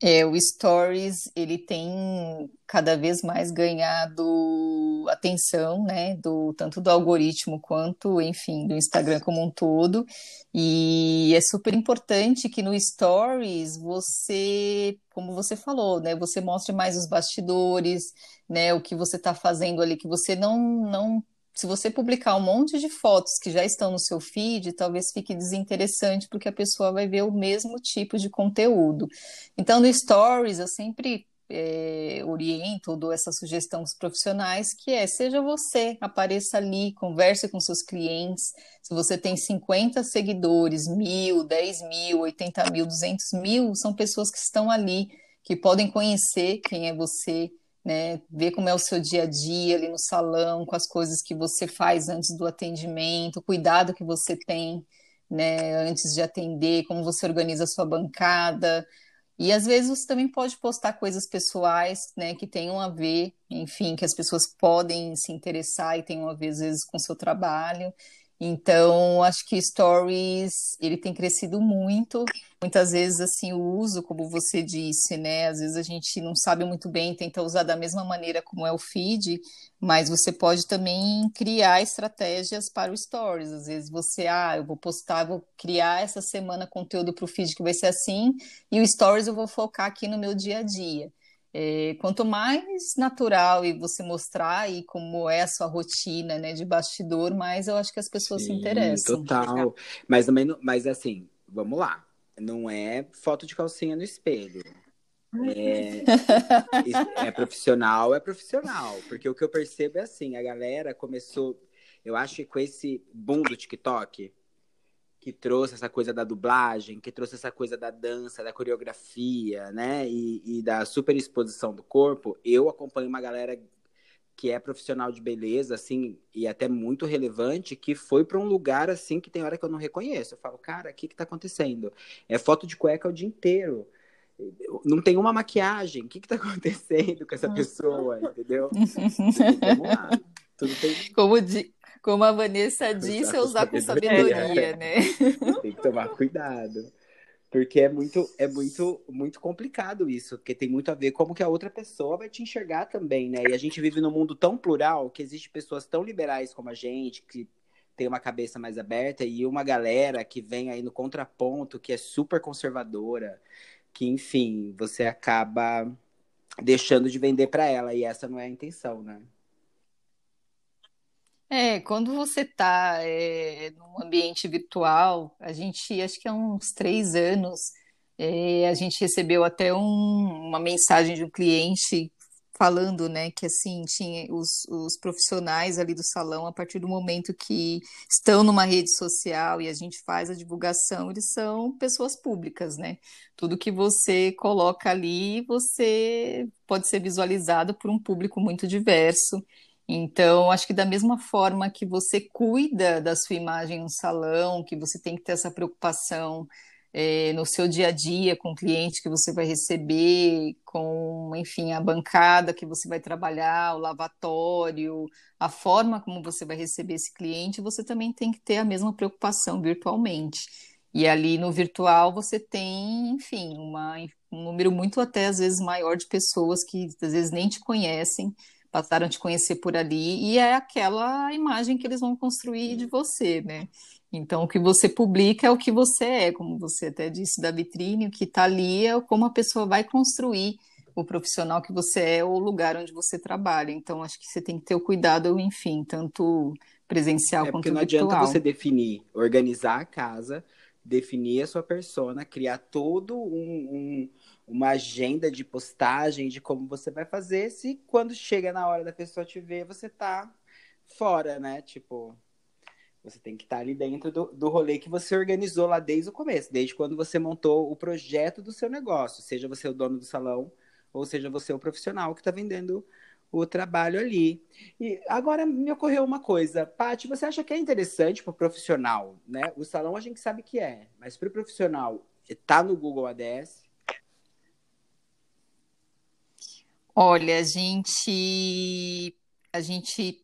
É, o Stories, ele tem cada vez mais ganhado atenção, né, do, tanto do algoritmo quanto, enfim, do Instagram como um todo, e é super importante que no Stories você, como você falou, né, você mostre mais os bastidores, né, o que você está fazendo ali, que você não, não se você publicar um monte de fotos que já estão no seu feed, talvez fique desinteressante, porque a pessoa vai ver o mesmo tipo de conteúdo. Então, no Stories, eu sempre é, oriento ou dou essa sugestão aos profissionais, que é, seja você, apareça ali, converse com seus clientes. Se você tem 50 seguidores, mil, 10 mil, 80 mil, 200 mil, são pessoas que estão ali, que podem conhecer quem é você, né? Ver como é o seu dia a dia ali no salão, com as coisas que você faz antes do atendimento, o cuidado que você tem, né, antes de atender, como você organiza a sua bancada. E às vezes você também pode postar coisas pessoais, né, que tenham a ver, enfim, que as pessoas podem se interessar e tenham a ver às vezes com o seu trabalho. Então, acho que Stories, ele tem crescido muito. Muitas vezes, assim, o uso, como você disse, né? Às vezes a gente não sabe muito bem, tenta usar da mesma maneira como é o feed, mas você pode também criar estratégias para o Stories. Às vezes você, ah, eu vou postar, vou criar essa semana conteúdo para o feed que vai ser assim, e o Stories eu vou focar aqui no meu dia a dia. É, quanto mais natural e você mostrar e como é a sua rotina, né, de bastidor, mais eu acho que as pessoas Sim, se interessam. Total. Mas também, mas assim, vamos lá. Não é foto de calcinha no espelho. É, é profissional, é profissional. Porque o que eu percebo é assim, a galera começou, eu acho que com esse boom do TikTok, que trouxe essa coisa da dublagem, que trouxe essa coisa da dança, da coreografia, né? E, e da super exposição do corpo, eu acompanho uma galera que é profissional de beleza, assim, e até muito relevante, que foi para um lugar, assim, que tem hora que eu não reconheço. Eu falo, cara, o que que tá acontecendo? É foto de cueca o dia inteiro. Não tem uma maquiagem. O que que tá acontecendo com essa pessoa, entendeu? Vamos lá. Tudo tem... Como, di como a Vanessa disse, é usar com sabedoria, né? Tem que tomar cuidado. Porque é muito, é muito, muito complicado isso, porque tem muito a ver como que a outra pessoa vai te enxergar também, né? E a gente vive num mundo tão plural que existe pessoas tão liberais como a gente, que tem uma cabeça mais aberta, e uma galera que vem aí no contraponto, que é super conservadora, que, enfim, você acaba deixando de vender para ela, e essa não é a intenção, né? É, quando você está é, num ambiente virtual, a gente, acho que há uns três anos, é, a gente recebeu até um- uma mensagem de um cliente falando, né, que assim, tinha os, os profissionais ali do salão, a partir do momento que estão numa rede social e a gente faz a divulgação, eles são pessoas públicas, né? Tudo que você coloca ali, você pode ser visualizado por um público muito diverso. Então, acho que da mesma forma que você cuida da sua imagem no salão, que você tem que ter essa preocupação é, no seu dia a dia com o cliente que você vai receber, com, enfim, a bancada que você vai trabalhar, o lavatório, a forma como você vai receber esse cliente, você também tem que ter a mesma preocupação virtualmente. E ali no virtual você tem, enfim, uma, um número muito até às vezes maior de pessoas que às vezes nem te conhecem, passaram a te conhecer por ali, e é aquela imagem que eles vão construir de você, né? Então, o que você publica é o que você é, como você até disse da vitrine, o que está ali é como a pessoa vai construir o profissional que você é ou o lugar onde você trabalha. Então, acho que você tem que ter o cuidado, enfim, tanto presencial É quanto porque não adianta virtual. você definir, organizar a casa, definir a sua persona, criar todo um, um- uma agenda de postagem de como você vai fazer, se quando chega na hora da pessoa te ver, você tá fora, né? Tipo, você tem que estar ali dentro do, do rolê que você organizou lá desde o começo, desde quando você montou o projeto do seu negócio, seja você o dono do salão, ou seja você o profissional que está vendendo o trabalho ali. E agora me ocorreu uma coisa, Paty, você acha que é interessante para o profissional, né? O salão a gente sabe que é, mas para o profissional, tá no Google ADS? Olha, a gente a gente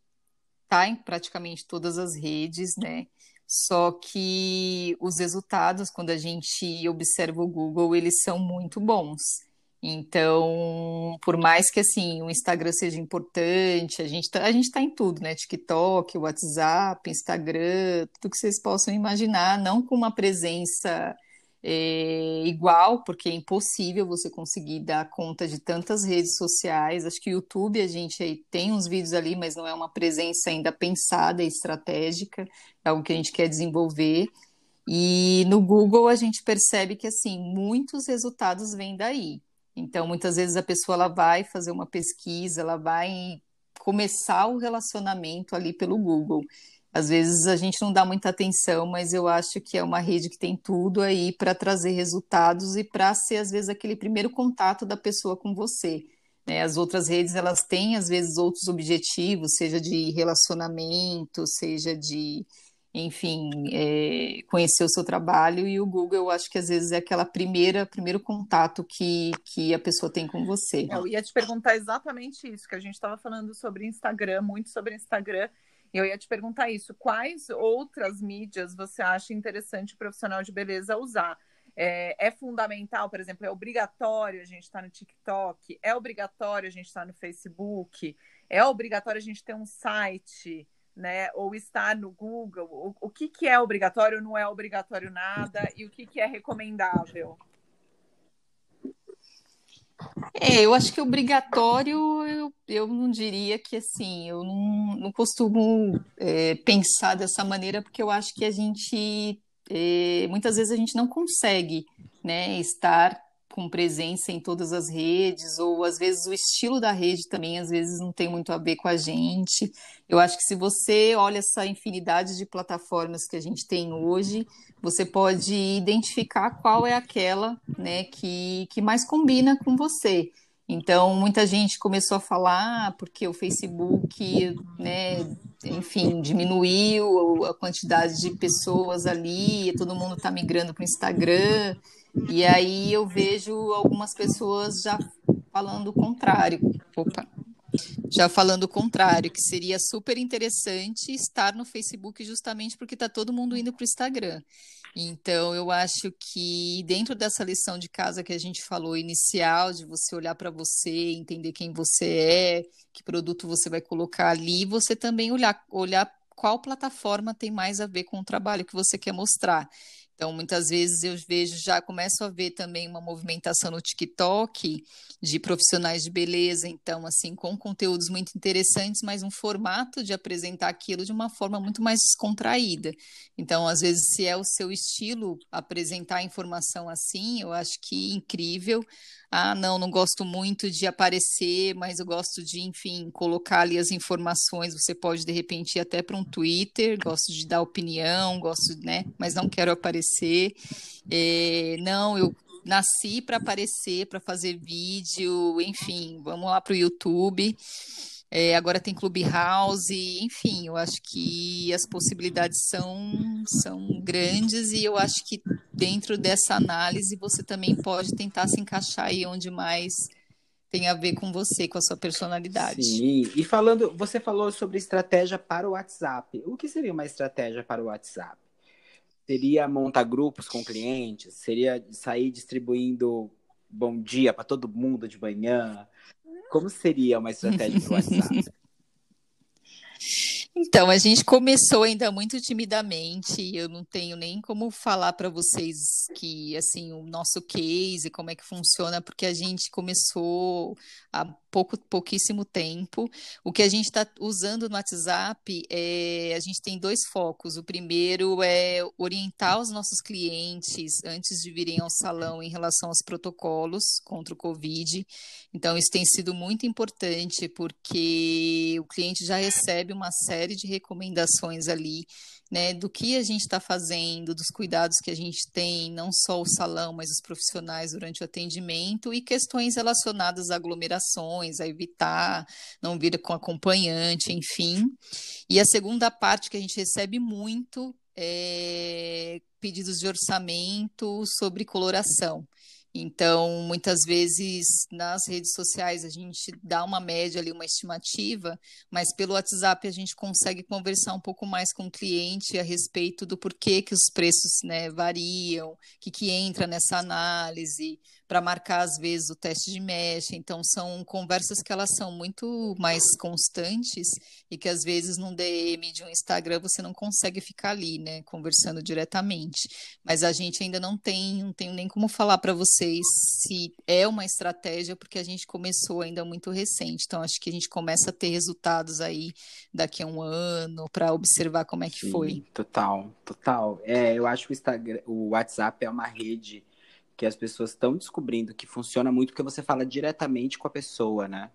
tá em praticamente todas as redes, né? Só que os resultados, quando a gente observa o Google, eles são muito bons. Então, por mais que assim o Instagram seja importante, a gente tá, a gente tá em tudo, né? TikTok, WhatsApp, Instagram, tudo que vocês possam imaginar, não com uma presença é, igual, porque é impossível você conseguir dar conta de tantas redes sociais. Acho que o YouTube a gente aí tem uns vídeos ali, mas não é uma presença ainda pensada e estratégica, é algo que a gente quer desenvolver. E no Google a gente percebe que assim muitos resultados vêm daí. Então, muitas vezes a pessoa ela vai fazer uma pesquisa, ela vai começar o relacionamento ali pelo Google. Às vezes a gente não dá muita atenção, mas eu acho que é uma rede que tem tudo aí para trazer resultados e para ser, às vezes, aquele primeiro contato da pessoa com você. né? As outras redes, elas têm, às vezes, outros objetivos, seja de relacionamento, seja de, enfim, é, conhecer o seu trabalho, e o Google, eu acho que às vezes é aquela primeira, primeiro contato que, que a pessoa tem com você. Eu ia te perguntar exatamente isso, que a gente estava falando sobre Instagram, muito sobre Instagram. Eu ia te perguntar isso. Quais outras mídias você acha interessante o profissional de beleza usar? É, é fundamental, por exemplo, é obrigatório a gente estar no TikTok, é obrigatório a gente estar no Facebook, é obrigatório a gente ter um site, né? Ou estar no Google. O, o que, que é obrigatório, não é obrigatório nada, e o que, que é recomendável? É, eu acho que obrigatório, eu, eu não diria que assim, eu não, não costumo é, pensar dessa maneira, porque eu acho que a gente, é, muitas vezes a gente não consegue, né, estar com presença em todas as redes, ou às vezes o estilo da rede também, às vezes não tem muito a ver com a gente. Eu acho que se você olha essa infinidade de plataformas que a gente tem hoje, você pode identificar qual é aquela, né, que, que mais combina com você. Então, muita gente começou a falar ah, porque o Facebook, né, enfim, diminuiu a quantidade de pessoas ali, todo mundo está migrando para o Instagram, e aí eu vejo algumas pessoas já falando o contrário. Opa. Já falando o contrário, que seria super interessante estar no Facebook justamente porque está todo mundo indo para o Instagram. Então, eu acho que dentro dessa lição de casa que a gente falou inicial, de você olhar para você, entender quem você é, que produto você vai colocar ali, você também olhar, olhar qual plataforma tem mais a ver com o trabalho que você quer mostrar. Então, muitas vezes eu vejo, já começo a ver também uma movimentação no TikTok de profissionais de beleza, então, assim, com conteúdos muito interessantes, mas um formato de apresentar aquilo de uma forma muito mais descontraída. Então, às vezes, se é o seu estilo apresentar informação assim, eu acho que incrível. Ah, não, não gosto muito de aparecer, mas eu gosto de, enfim, colocar ali as informações. Você pode, de repente, ir até para um Twitter, gosto de dar opinião, gosto, né? Mas não quero aparecer. É, não, eu nasci para aparecer, para fazer vídeo, enfim, vamos lá para o YouTube. É, agora tem Clubhouse, enfim, eu acho que as possibilidades são, são grandes e eu acho que dentro dessa análise você também pode tentar se encaixar aí onde mais tem a ver com você, com a sua personalidade. Sim, e falando, você falou sobre estratégia para o WhatsApp. O que seria uma estratégia para o WhatsApp? Seria montar grupos com clientes? Seria sair distribuindo bom dia para todo mundo de manhã? Como seria uma estratégia para o WhatsApp? Então, a gente começou ainda muito timidamente. Eu não tenho nem como falar para vocês que assim o nosso case, como é que funciona, porque a gente começou há pouco, pouquíssimo tempo. O que a gente está usando no WhatsApp é a gente tem dois focos. O primeiro é orientar os nossos clientes antes de virem ao salão em relação aos protocolos contra o Covid. Então, isso tem sido muito importante porque o cliente já recebe uma série série de recomendações ali, né, do que a gente está fazendo, dos cuidados que a gente tem, não só o salão, mas os profissionais durante o atendimento e questões relacionadas a aglomerações, a evitar, não vir com acompanhante, enfim. E a segunda parte que a gente recebe muito é pedidos de orçamento sobre coloração. Então, muitas vezes nas redes sociais a gente dá uma média ali, uma estimativa, mas pelo WhatsApp a gente consegue conversar um pouco mais com o cliente a respeito do porquê que os preços né, variam, o que, que entra nessa análise, para marcar às vezes o teste de mesh. Então são conversas que elas são muito mais constantes e que às vezes num DM de um Instagram você não consegue ficar ali, né, conversando diretamente. Mas a gente ainda não tem, não tenho nem como falar para vocês se é uma estratégia porque a gente começou ainda muito recente. Então acho que a gente começa a ter resultados aí daqui a um ano para observar como é que Sim, foi. Total, total. É, eu acho que o Instagram, o WhatsApp é uma rede que as pessoas estão descobrindo que funciona muito porque você fala diretamente com a pessoa, né?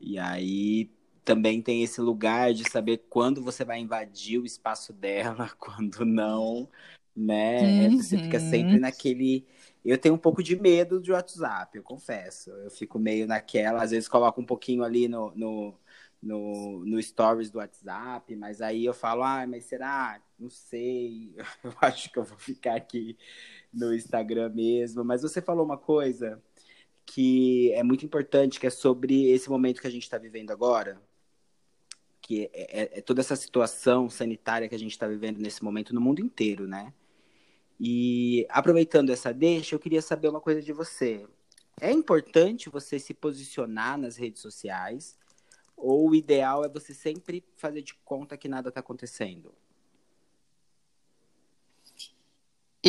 E aí também tem esse lugar de saber quando você vai invadir o espaço dela, quando não, né? Uhum. Você fica sempre uhum. naquele. Eu tenho um pouco de medo de WhatsApp, eu confesso. Eu fico meio naquela, às vezes coloco um pouquinho ali no, no, no, no stories do WhatsApp, mas aí eu falo, ah, mas será? Não sei, eu acho que eu vou ficar aqui no Instagram mesmo. Mas você falou uma coisa que é muito importante, que é sobre esse momento que a gente está vivendo agora, que é, é, é, toda essa situação sanitária que a gente está vivendo nesse momento no mundo inteiro, né? E aproveitando essa deixa, eu queria saber uma coisa de você. É importante você se posicionar nas redes sociais ou o ideal é você sempre fazer de conta que nada está acontecendo?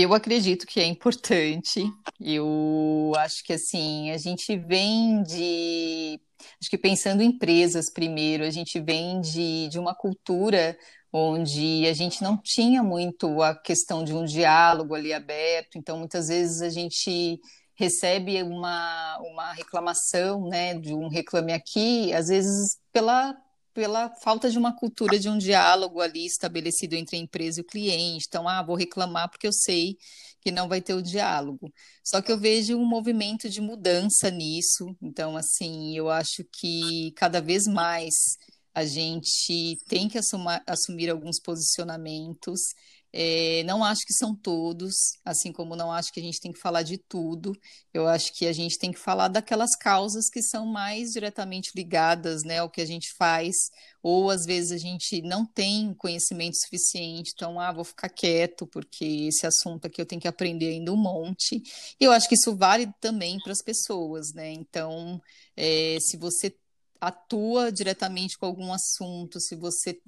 Eu acredito que é importante. Eu acho que assim, a gente vem de. Acho que pensando em empresas primeiro, a gente vem de, de uma cultura onde a gente não tinha muito a questão de um diálogo ali aberto, então muitas vezes a gente recebe uma, uma reclamação, né, de um reclame aqui, às vezes pela pela falta de uma cultura de um diálogo ali estabelecido entre a empresa e o cliente. Então, ah, vou reclamar porque eu sei que não vai ter o diálogo. Só que eu vejo um movimento de mudança nisso. Então, assim, eu acho que cada vez mais a gente tem que assumar, assumir alguns posicionamentos é, não acho que são todos, assim como não acho que a gente tem que falar de tudo. Eu acho que a gente tem que falar daquelas causas que são mais diretamente ligadas né, ao que a gente faz, ou às vezes a gente não tem conhecimento suficiente, então, ah, vou ficar quieto, porque esse assunto aqui eu tenho que aprender ainda um monte. E eu acho que isso vale também para as pessoas, né? Então, é, se você atua diretamente com algum assunto, se você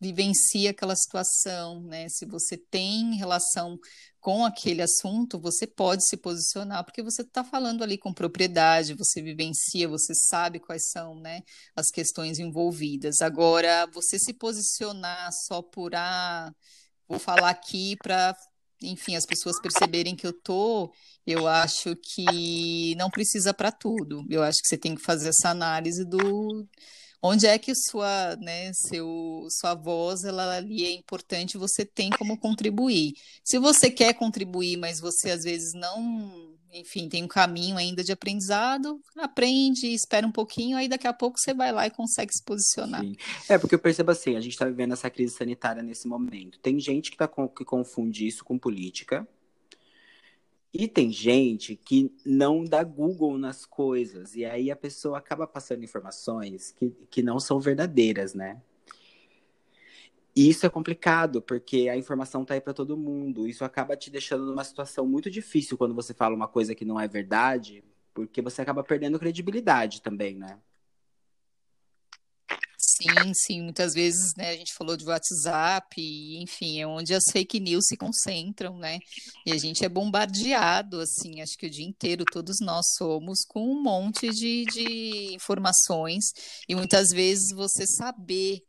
vivencia aquela situação, né? Se você tem relação com aquele assunto, você pode se posicionar, porque você está falando ali com propriedade, você vivencia, você sabe quais são né, as questões envolvidas. Agora, você se posicionar só por ah, vou falar aqui para enfim, as pessoas perceberem que eu tô, eu acho que não precisa para tudo. Eu acho que você tem que fazer essa análise do onde é que sua, né, seu, sua voz ela ali é importante, você tem como contribuir. Se você quer contribuir, mas você às vezes não, enfim, tem um caminho ainda de aprendizado, aprende, espera um pouquinho, aí daqui a pouco você vai lá e consegue se posicionar. Sim. É, porque eu percebo assim, a gente está vivendo essa crise sanitária nesse momento. Tem gente que, tá, que confunde isso com política, e tem gente que não dá Google nas coisas, e aí a pessoa acaba passando informações que, que não são verdadeiras, né? E isso é complicado, porque a informação tá aí para todo mundo. Isso acaba te deixando numa situação muito difícil quando você fala uma coisa que não é verdade, porque você acaba perdendo credibilidade também, né? Sim, sim, muitas vezes, né, a gente falou de WhatsApp, enfim, é onde as fake news se concentram, né? E a gente é bombardeado, assim, acho que o dia inteiro todos nós somos com um monte de, de informações e muitas vezes você saber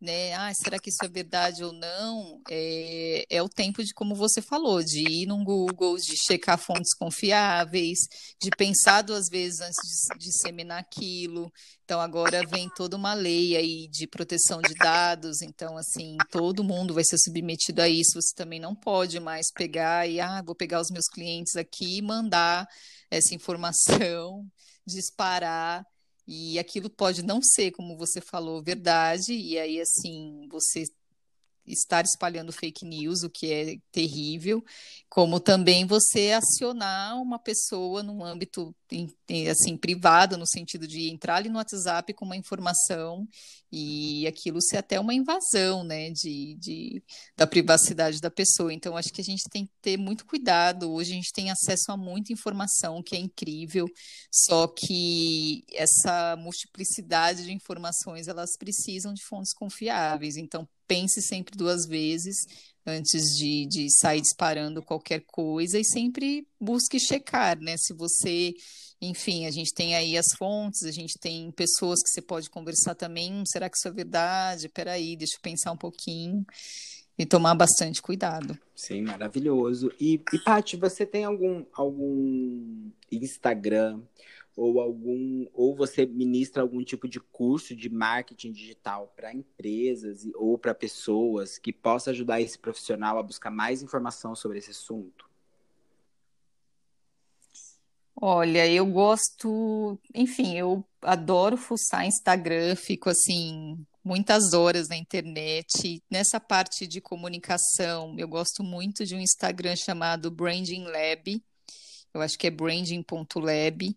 né? Ah, será que isso é verdade ou não? É, é o tempo de, como você falou, de ir no Google, de checar fontes confiáveis, de pensar duas vezes antes de disseminar aquilo. Então, agora vem toda uma lei aí de proteção de dados, então, assim, todo mundo vai ser submetido a isso. Você também não pode mais pegar e, ah, vou pegar os meus clientes aqui e mandar essa informação, disparar e aquilo pode não ser, como você falou, verdade, e aí, assim, você estar espalhando fake news, o que é terrível, como também você acionar uma pessoa num âmbito assim privado, no sentido de entrar ali no WhatsApp com uma informação e aquilo ser até uma invasão, né, de, de, da privacidade da pessoa. Então, acho que a gente tem que ter muito cuidado. Hoje a gente tem acesso a muita informação que é incrível, só que essa multiplicidade de informações, elas precisam de fontes confiáveis. Então, pense sempre duas vezes antes de, de sair disparando qualquer coisa e sempre busque checar, né? Se você enfim, a gente tem aí as fontes, a gente tem pessoas que você pode conversar também. Será que isso é verdade? Peraí, deixa eu pensar um pouquinho e tomar bastante cuidado. Sim, maravilhoso. E, e Paty, você tem algum, algum Instagram ou algum ou você ministra algum tipo de curso de marketing digital para empresas ou para pessoas que possa ajudar esse profissional a buscar mais informação sobre esse assunto? Olha, eu gosto, enfim, eu adoro fuçar Instagram, fico assim muitas horas na internet. Nessa parte de comunicação, eu gosto muito de um Instagram chamado Branding Lab. Eu acho que é branding.lab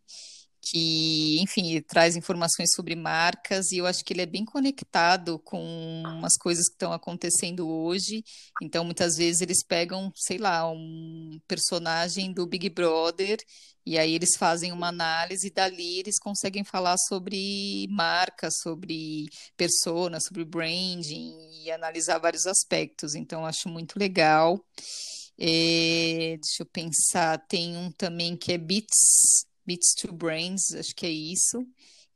que, enfim, traz informações sobre marcas e eu acho que ele é bem conectado com as coisas que estão acontecendo hoje. Então, muitas vezes eles pegam, sei lá, um personagem do Big Brother e aí eles fazem uma análise e dali eles conseguem falar sobre marca, sobre persona, sobre branding e analisar vários aspectos. Então, acho muito legal. É, deixa eu pensar, tem um também que é Beats Beats to Brains, acho que é isso,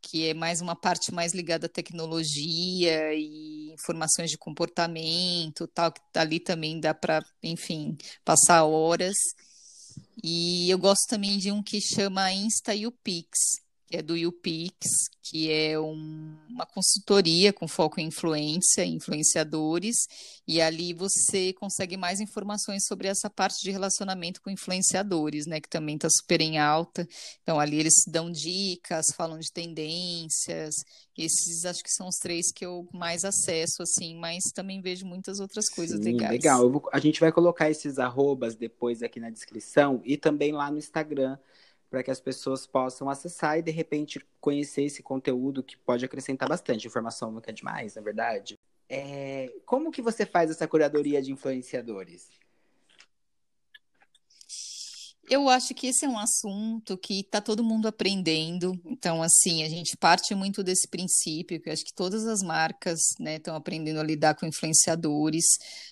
que é mais uma parte mais ligada à tecnologia e informações de comportamento, tal, que ali também dá para, enfim, passar horas. E eu gosto também de um que chama Insta UPix, que é do UPix, que é um, uma consultoria com foco em influência, influenciadores, e ali você consegue mais informações sobre essa parte de relacionamento com influenciadores, né, que também está super em alta. Então, ali eles dão dicas, falam de tendências. Esses acho que são os três que eu mais acesso, assim, mas também vejo muitas outras coisas Sim, legais. Legal, vou, a gente vai colocar esses arrobas depois aqui na descrição e também lá no Instagram para que as pessoas possam acessar e de repente conhecer esse conteúdo que pode acrescentar bastante. Informação nunca é demais, na verdade. É... Como que você faz essa curadoria de influenciadores? Eu acho que esse é um assunto que está todo mundo aprendendo. Então, assim, a gente parte muito desse princípio, que eu acho que todas as marcas né, estão aprendendo a lidar com influenciadores.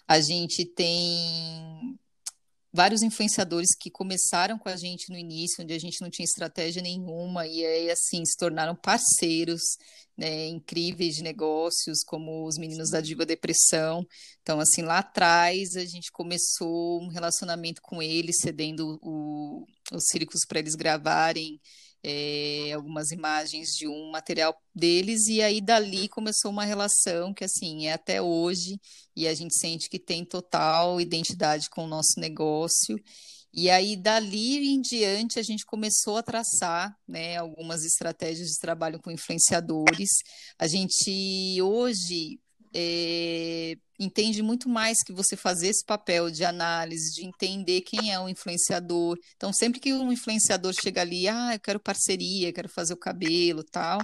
A gente tem vários influenciadores que começaram com a gente no início, onde a gente não tinha estratégia nenhuma, e aí, assim, se tornaram parceiros né, incríveis de negócios, como os meninos da Diva Depressão. Então, assim, lá atrás a gente começou um relacionamento com eles, cedendo o, os círculos para eles gravarem é, algumas imagens de um material deles, e aí dali começou uma relação que, assim, é até hoje, e a gente sente que tem total identidade com o nosso negócio. E aí, dali em diante, a gente começou a traçar né, algumas estratégias de trabalho com influenciadores. A gente hoje é, entende muito mais que você fazer esse papel de análise, de entender quem é o influenciador. Então, sempre que um influenciador chega ali, ah, eu quero parceria, quero fazer o cabelo, tal,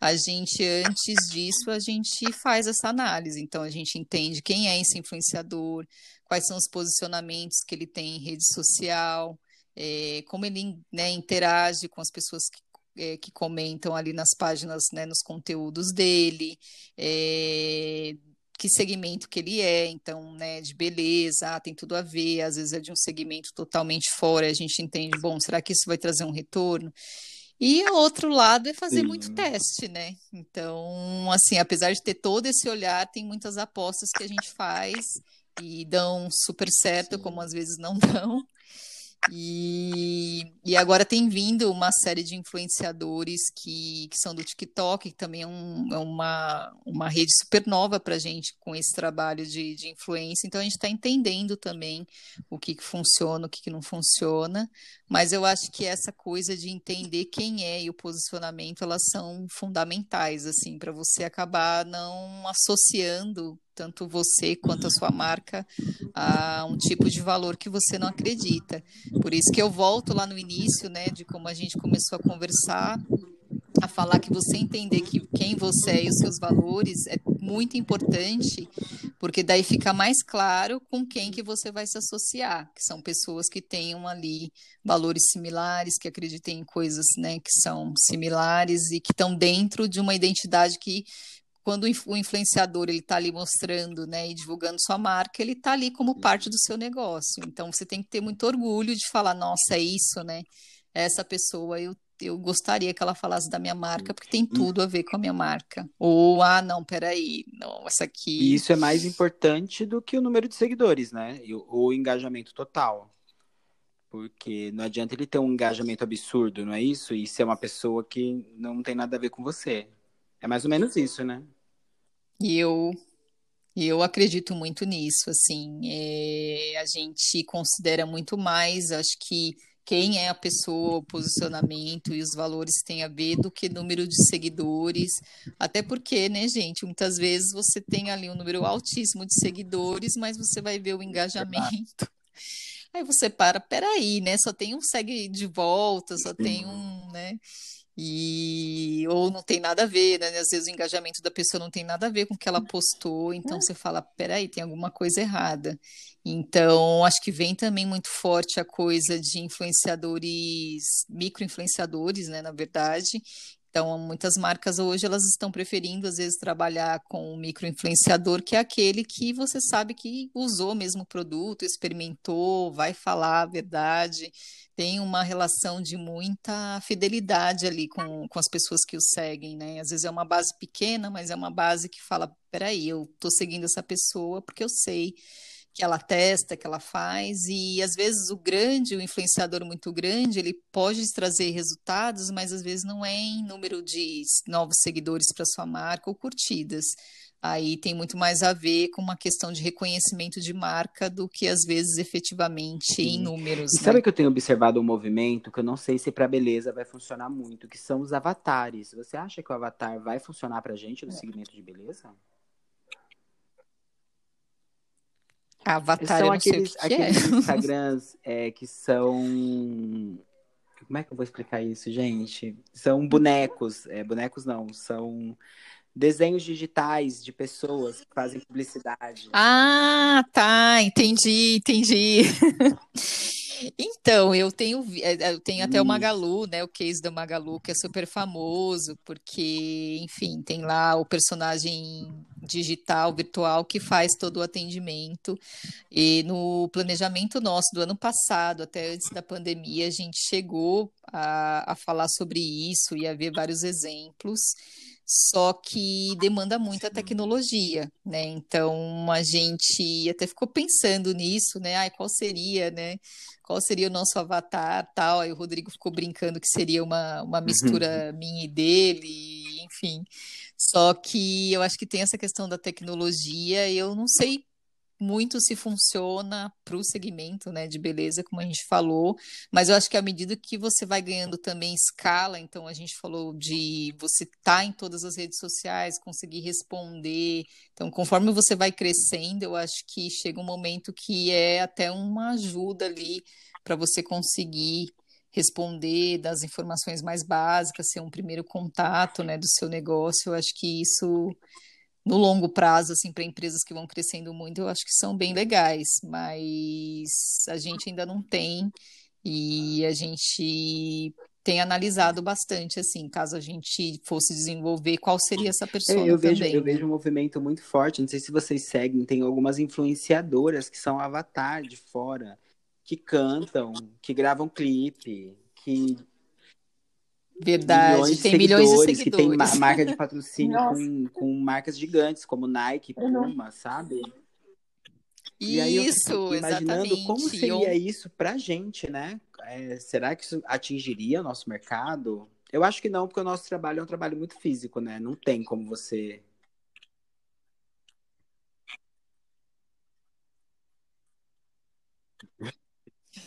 a gente, antes disso, a gente faz essa análise. Então, a gente entende quem é esse influenciador, quais são os posicionamentos que ele tem em rede social, é, como ele né, interage com as pessoas que, é, que comentam ali nas páginas, né, nos conteúdos dele, é, que segmento que ele é, então, né, de beleza, ah, tem tudo a ver, às vezes é de um segmento totalmente fora, a gente entende, bom, será que isso vai trazer um retorno? E o outro lado é fazer Sim. muito teste, né? Então, assim, apesar de ter todo esse olhar, tem muitas apostas que a gente faz e dão super certo, Sim. como às vezes não dão. E, e agora tem vindo uma série de influenciadores que, que são do TikTok, que também é, um, é uma, uma rede super nova para a gente com esse trabalho de, de influência. Então a gente está entendendo também o que, que funciona, o que, que não funciona. Mas eu acho que essa coisa de entender quem é e o posicionamento, elas são fundamentais, assim, para você acabar não associando tanto você quanto a sua marca a um tipo de valor que você não acredita. Por isso que eu volto lá no início, né, de como a gente começou a conversar, a falar que você entender que quem você é e os seus valores é muito importante, porque daí fica mais claro com quem que você vai se associar, que são pessoas que tenham ali valores similares, que acreditem em coisas, né, que são similares e que estão dentro de uma identidade que quando o influenciador ele está ali mostrando, né, e divulgando sua marca, ele está ali como parte do seu negócio. Então você tem que ter muito orgulho de falar, nossa, é isso, né? Essa pessoa eu eu gostaria que ela falasse da minha marca, porque tem tudo a ver com a minha marca. Ou, ah, não, peraí, não, essa aqui. E isso é mais importante do que o número de seguidores, né? Ou o engajamento total. Porque não adianta ele ter um engajamento absurdo, não é isso? E ser uma pessoa que não tem nada a ver com você. É mais ou menos isso, né? E eu, eu acredito muito nisso, assim, é, a gente considera muito mais, acho que quem é a pessoa, o posicionamento e os valores tem a ver do que número de seguidores, até porque, né, gente, muitas vezes você tem ali um número altíssimo de seguidores, mas você vai ver o engajamento. Aí você para, peraí, né? Só tem um segue de volta, só tem um, né? E ou não tem nada a ver, né? Às vezes o engajamento da pessoa não tem nada a ver com o que ela postou, então você fala, peraí, tem alguma coisa errada. Então, acho que vem também muito forte a coisa de influenciadores, micro-influenciadores, né, na verdade, então, muitas marcas hoje elas estão preferindo às vezes trabalhar com um microinfluenciador, que é aquele que você sabe que usou mesmo o produto, experimentou, vai falar a verdade, tem uma relação de muita fidelidade ali com, com as pessoas que o seguem, né? Às vezes é uma base pequena, mas é uma base que fala, peraí, eu estou seguindo essa pessoa porque eu sei que ela testa, que ela faz, e às vezes o grande, o influenciador muito grande, ele pode trazer resultados, mas às vezes não é em número de novos seguidores para sua marca ou curtidas. Aí tem muito mais a ver com uma questão de reconhecimento de marca do que às vezes efetivamente Sim. em números. E né? sabe que eu tenho observado um movimento que eu não sei se para beleza vai funcionar muito, que são os avatares. Você acha que o avatar vai funcionar para gente no é. segmento de beleza? Avatar, são aqueles, que aqueles é. Instagrams é, que são. Como é que eu vou explicar isso, gente? São bonecos. É, bonecos não, são desenhos digitais de pessoas que fazem publicidade. Ah, tá, entendi, entendi. Então, eu tenho, é, é, eu tenho até o Magalu, né? O case da Magalu, que é super famoso, porque, enfim, tem lá o personagem digital, virtual, que faz todo o atendimento. E no planejamento nosso do ano passado, até antes da pandemia, a gente chegou a, a falar sobre isso e a ver vários exemplos só que demanda muita tecnologia, né? Então a gente até ficou pensando nisso, né? Ai, qual seria, né? Qual seria o nosso avatar, tal? Aí o Rodrigo ficou brincando que seria uma, uma mistura uhum. minha e dele, enfim. Só que eu acho que tem essa questão da tecnologia, eu não sei muito se funciona para o segmento né, de beleza, como a gente falou, mas eu acho que à medida que você vai ganhando também escala, então a gente falou de você estar tá em todas as redes sociais, conseguir responder, então conforme você vai crescendo, eu acho que chega um momento que é até uma ajuda ali para você conseguir responder das informações mais básicas, ser um primeiro contato né, do seu negócio, eu acho que isso no longo prazo, assim, para empresas que vão crescendo muito, eu acho que são bem legais, mas a gente ainda não tem e a gente tem analisado bastante, assim, caso a gente fosse desenvolver, qual seria essa pessoa é, eu vejo, também. Eu vejo um movimento muito forte, não sei se vocês seguem, tem algumas influenciadoras que são avatar de fora, que cantam, que gravam clipe, que Verdade, milhões tem milhões de seguidores. Que tem marca de patrocínio com, com marcas gigantes, como Nike, uhum. Puma, uhum. sabe? E isso, imaginando exatamente. como seria isso pra gente, né? É, será que isso atingiria nosso mercado? Eu acho que não, porque o nosso trabalho é um trabalho muito físico, né? Não tem como você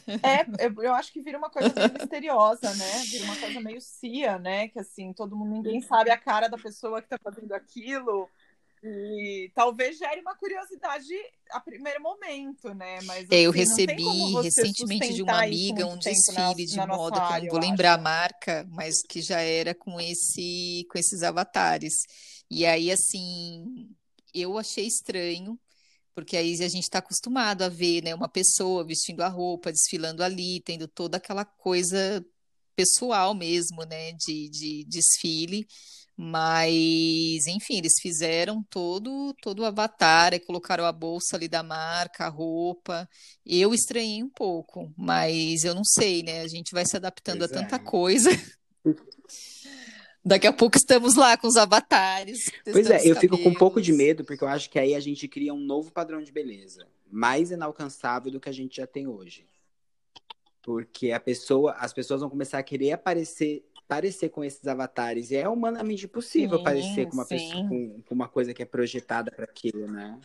É, eu acho que vira uma coisa meio misteriosa, né? Vira uma coisa meio cia, né? Que assim, todo mundo, ninguém sabe a cara da pessoa que tá fazendo aquilo. E talvez gere uma curiosidade a primeiro momento, né? Mas assim, eu recebi recentemente de uma amiga um desfile de moda, que eu não vou lembrar acho. a marca, mas que já era com esse com esses avatares. E aí, assim, eu achei estranho porque aí a gente está acostumado a ver né, uma pessoa vestindo a roupa, desfilando ali, tendo toda aquela coisa pessoal mesmo, né, de, de desfile. Mas, enfim, eles fizeram todo todo o avatar, colocaram a bolsa ali da marca, a roupa. Eu estranhei um pouco, mas eu não sei, né? A gente vai se adaptando pois a tanta é. coisa. Daqui a pouco estamos lá com os avatares. Pois é, eu fico com um pouco de medo, porque eu acho que aí a gente cria um novo padrão de beleza, mais inalcançável do que a gente já tem hoje. Porque a pessoa, as pessoas vão começar a querer aparecer, parecer com esses avatares. E é humanamente impossível sim, parecer com uma sim. pessoa com, com uma coisa que é projetada para aquilo, né?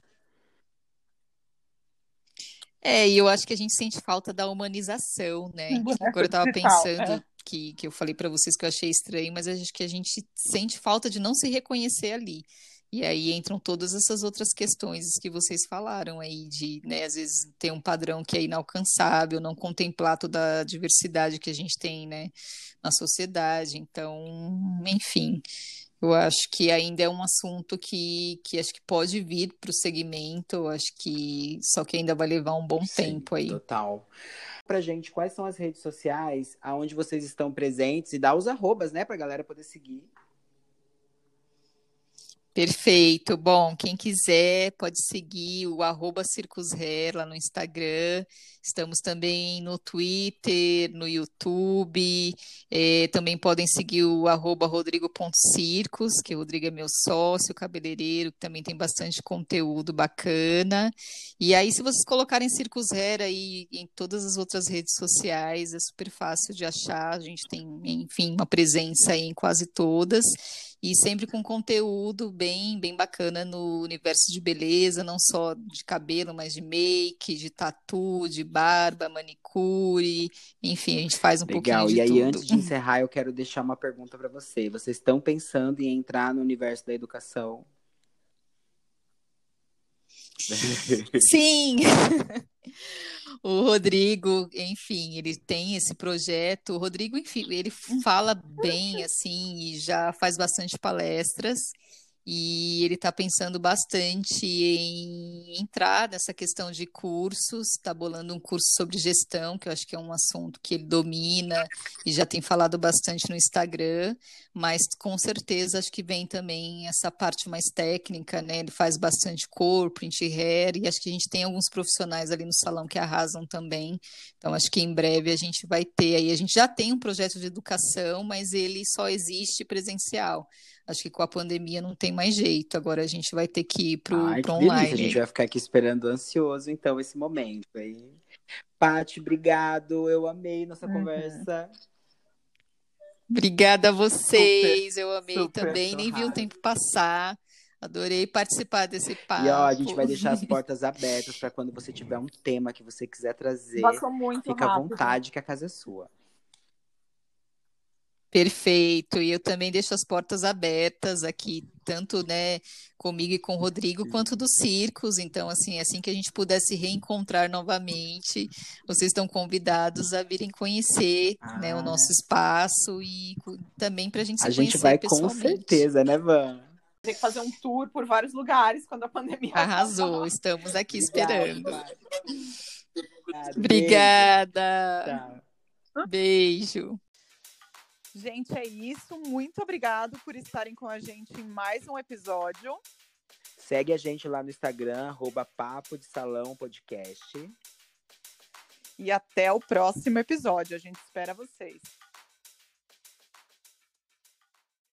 É, e eu acho que a gente sente falta da humanização, né? Agora eu tava pensando é. Que, que eu falei para vocês que eu achei estranho, mas acho que a gente sente falta de não se reconhecer ali. E aí entram todas essas outras questões que vocês falaram aí, de, né, às vezes ter um padrão que é inalcançável, não contemplar toda a diversidade que a gente tem, né, na sociedade. Então, enfim, eu acho que ainda é um assunto que, que acho que pode vir para o segmento, acho que só que ainda vai levar um bom Sim, tempo aí. Total. Pra gente, quais são as redes sociais aonde vocês estão presentes e dá os arrobas, né, pra galera poder seguir. Perfeito. Bom, quem quiser pode seguir o arroba lá no Instagram. Estamos também no Twitter, no YouTube. É, também podem seguir o arroba rodrigo.circos, que o Rodrigo é meu sócio, cabeleireiro, que também tem bastante conteúdo bacana. E aí, se vocês colocarem Circus Hair aí em todas as outras redes sociais, é super fácil de achar. A gente tem, enfim, uma presença aí em quase todas e sempre com conteúdo bem, bem bacana no universo de beleza, não só de cabelo, mas de make, de tatu, de barba, manicure, enfim, a gente faz um Legal. pouquinho de tudo. E aí, antes de encerrar, eu quero deixar uma pergunta para você. Vocês estão pensando em entrar no universo da educação? Sim! o Rodrigo, enfim, ele tem esse projeto. O Rodrigo, enfim, ele fala bem, assim, e já faz bastante palestras. E ele está pensando bastante em entrar nessa questão de cursos, está bolando um curso sobre gestão, que eu acho que é um assunto que ele domina e já tem falado bastante no Instagram, mas com certeza acho que vem também essa parte mais técnica, né? Ele faz bastante cor, print hair, e acho que a gente tem alguns profissionais ali no salão que arrasam também. Então acho que em breve a gente vai ter aí, a gente já tem um projeto de educação, mas ele só existe presencial. Acho que com a pandemia não tem mais jeito. Agora a gente vai ter que ir pro, Ai, pro que delícia. online. A gente vai ficar aqui esperando ansioso, então, esse momento. Aí. Paty, obrigado. Eu amei nossa Uhum. conversa. Obrigada a vocês. Eu amei super também. Nem vi o tempo passar. Adorei participar desse papo. E ó, a gente vai deixar as portas abertas para quando você tiver um tema que você quiser trazer. Passou muito Fica à rápido. vontade que a casa é sua. Perfeito. E eu também deixo as portas abertas aqui, tanto, né, comigo e com o Rodrigo, quanto dos circos. Então, assim, assim que a gente puder se reencontrar novamente, vocês estão convidados a virem conhecer, né, o Ah. nosso espaço e também para a gente se A gente conhecer vai com certeza, né, Van? Tem que fazer um tour por vários lugares quando a pandemia Arrasou, acabar. estamos aqui esperando. Obrigada. Tchau. Beijo. Gente, é isso. Muito obrigado por estarem com a gente em mais um episódio. Segue a gente lá no Instagram, arroba Papo de Salão Podcast. E até o próximo episódio. A gente espera vocês.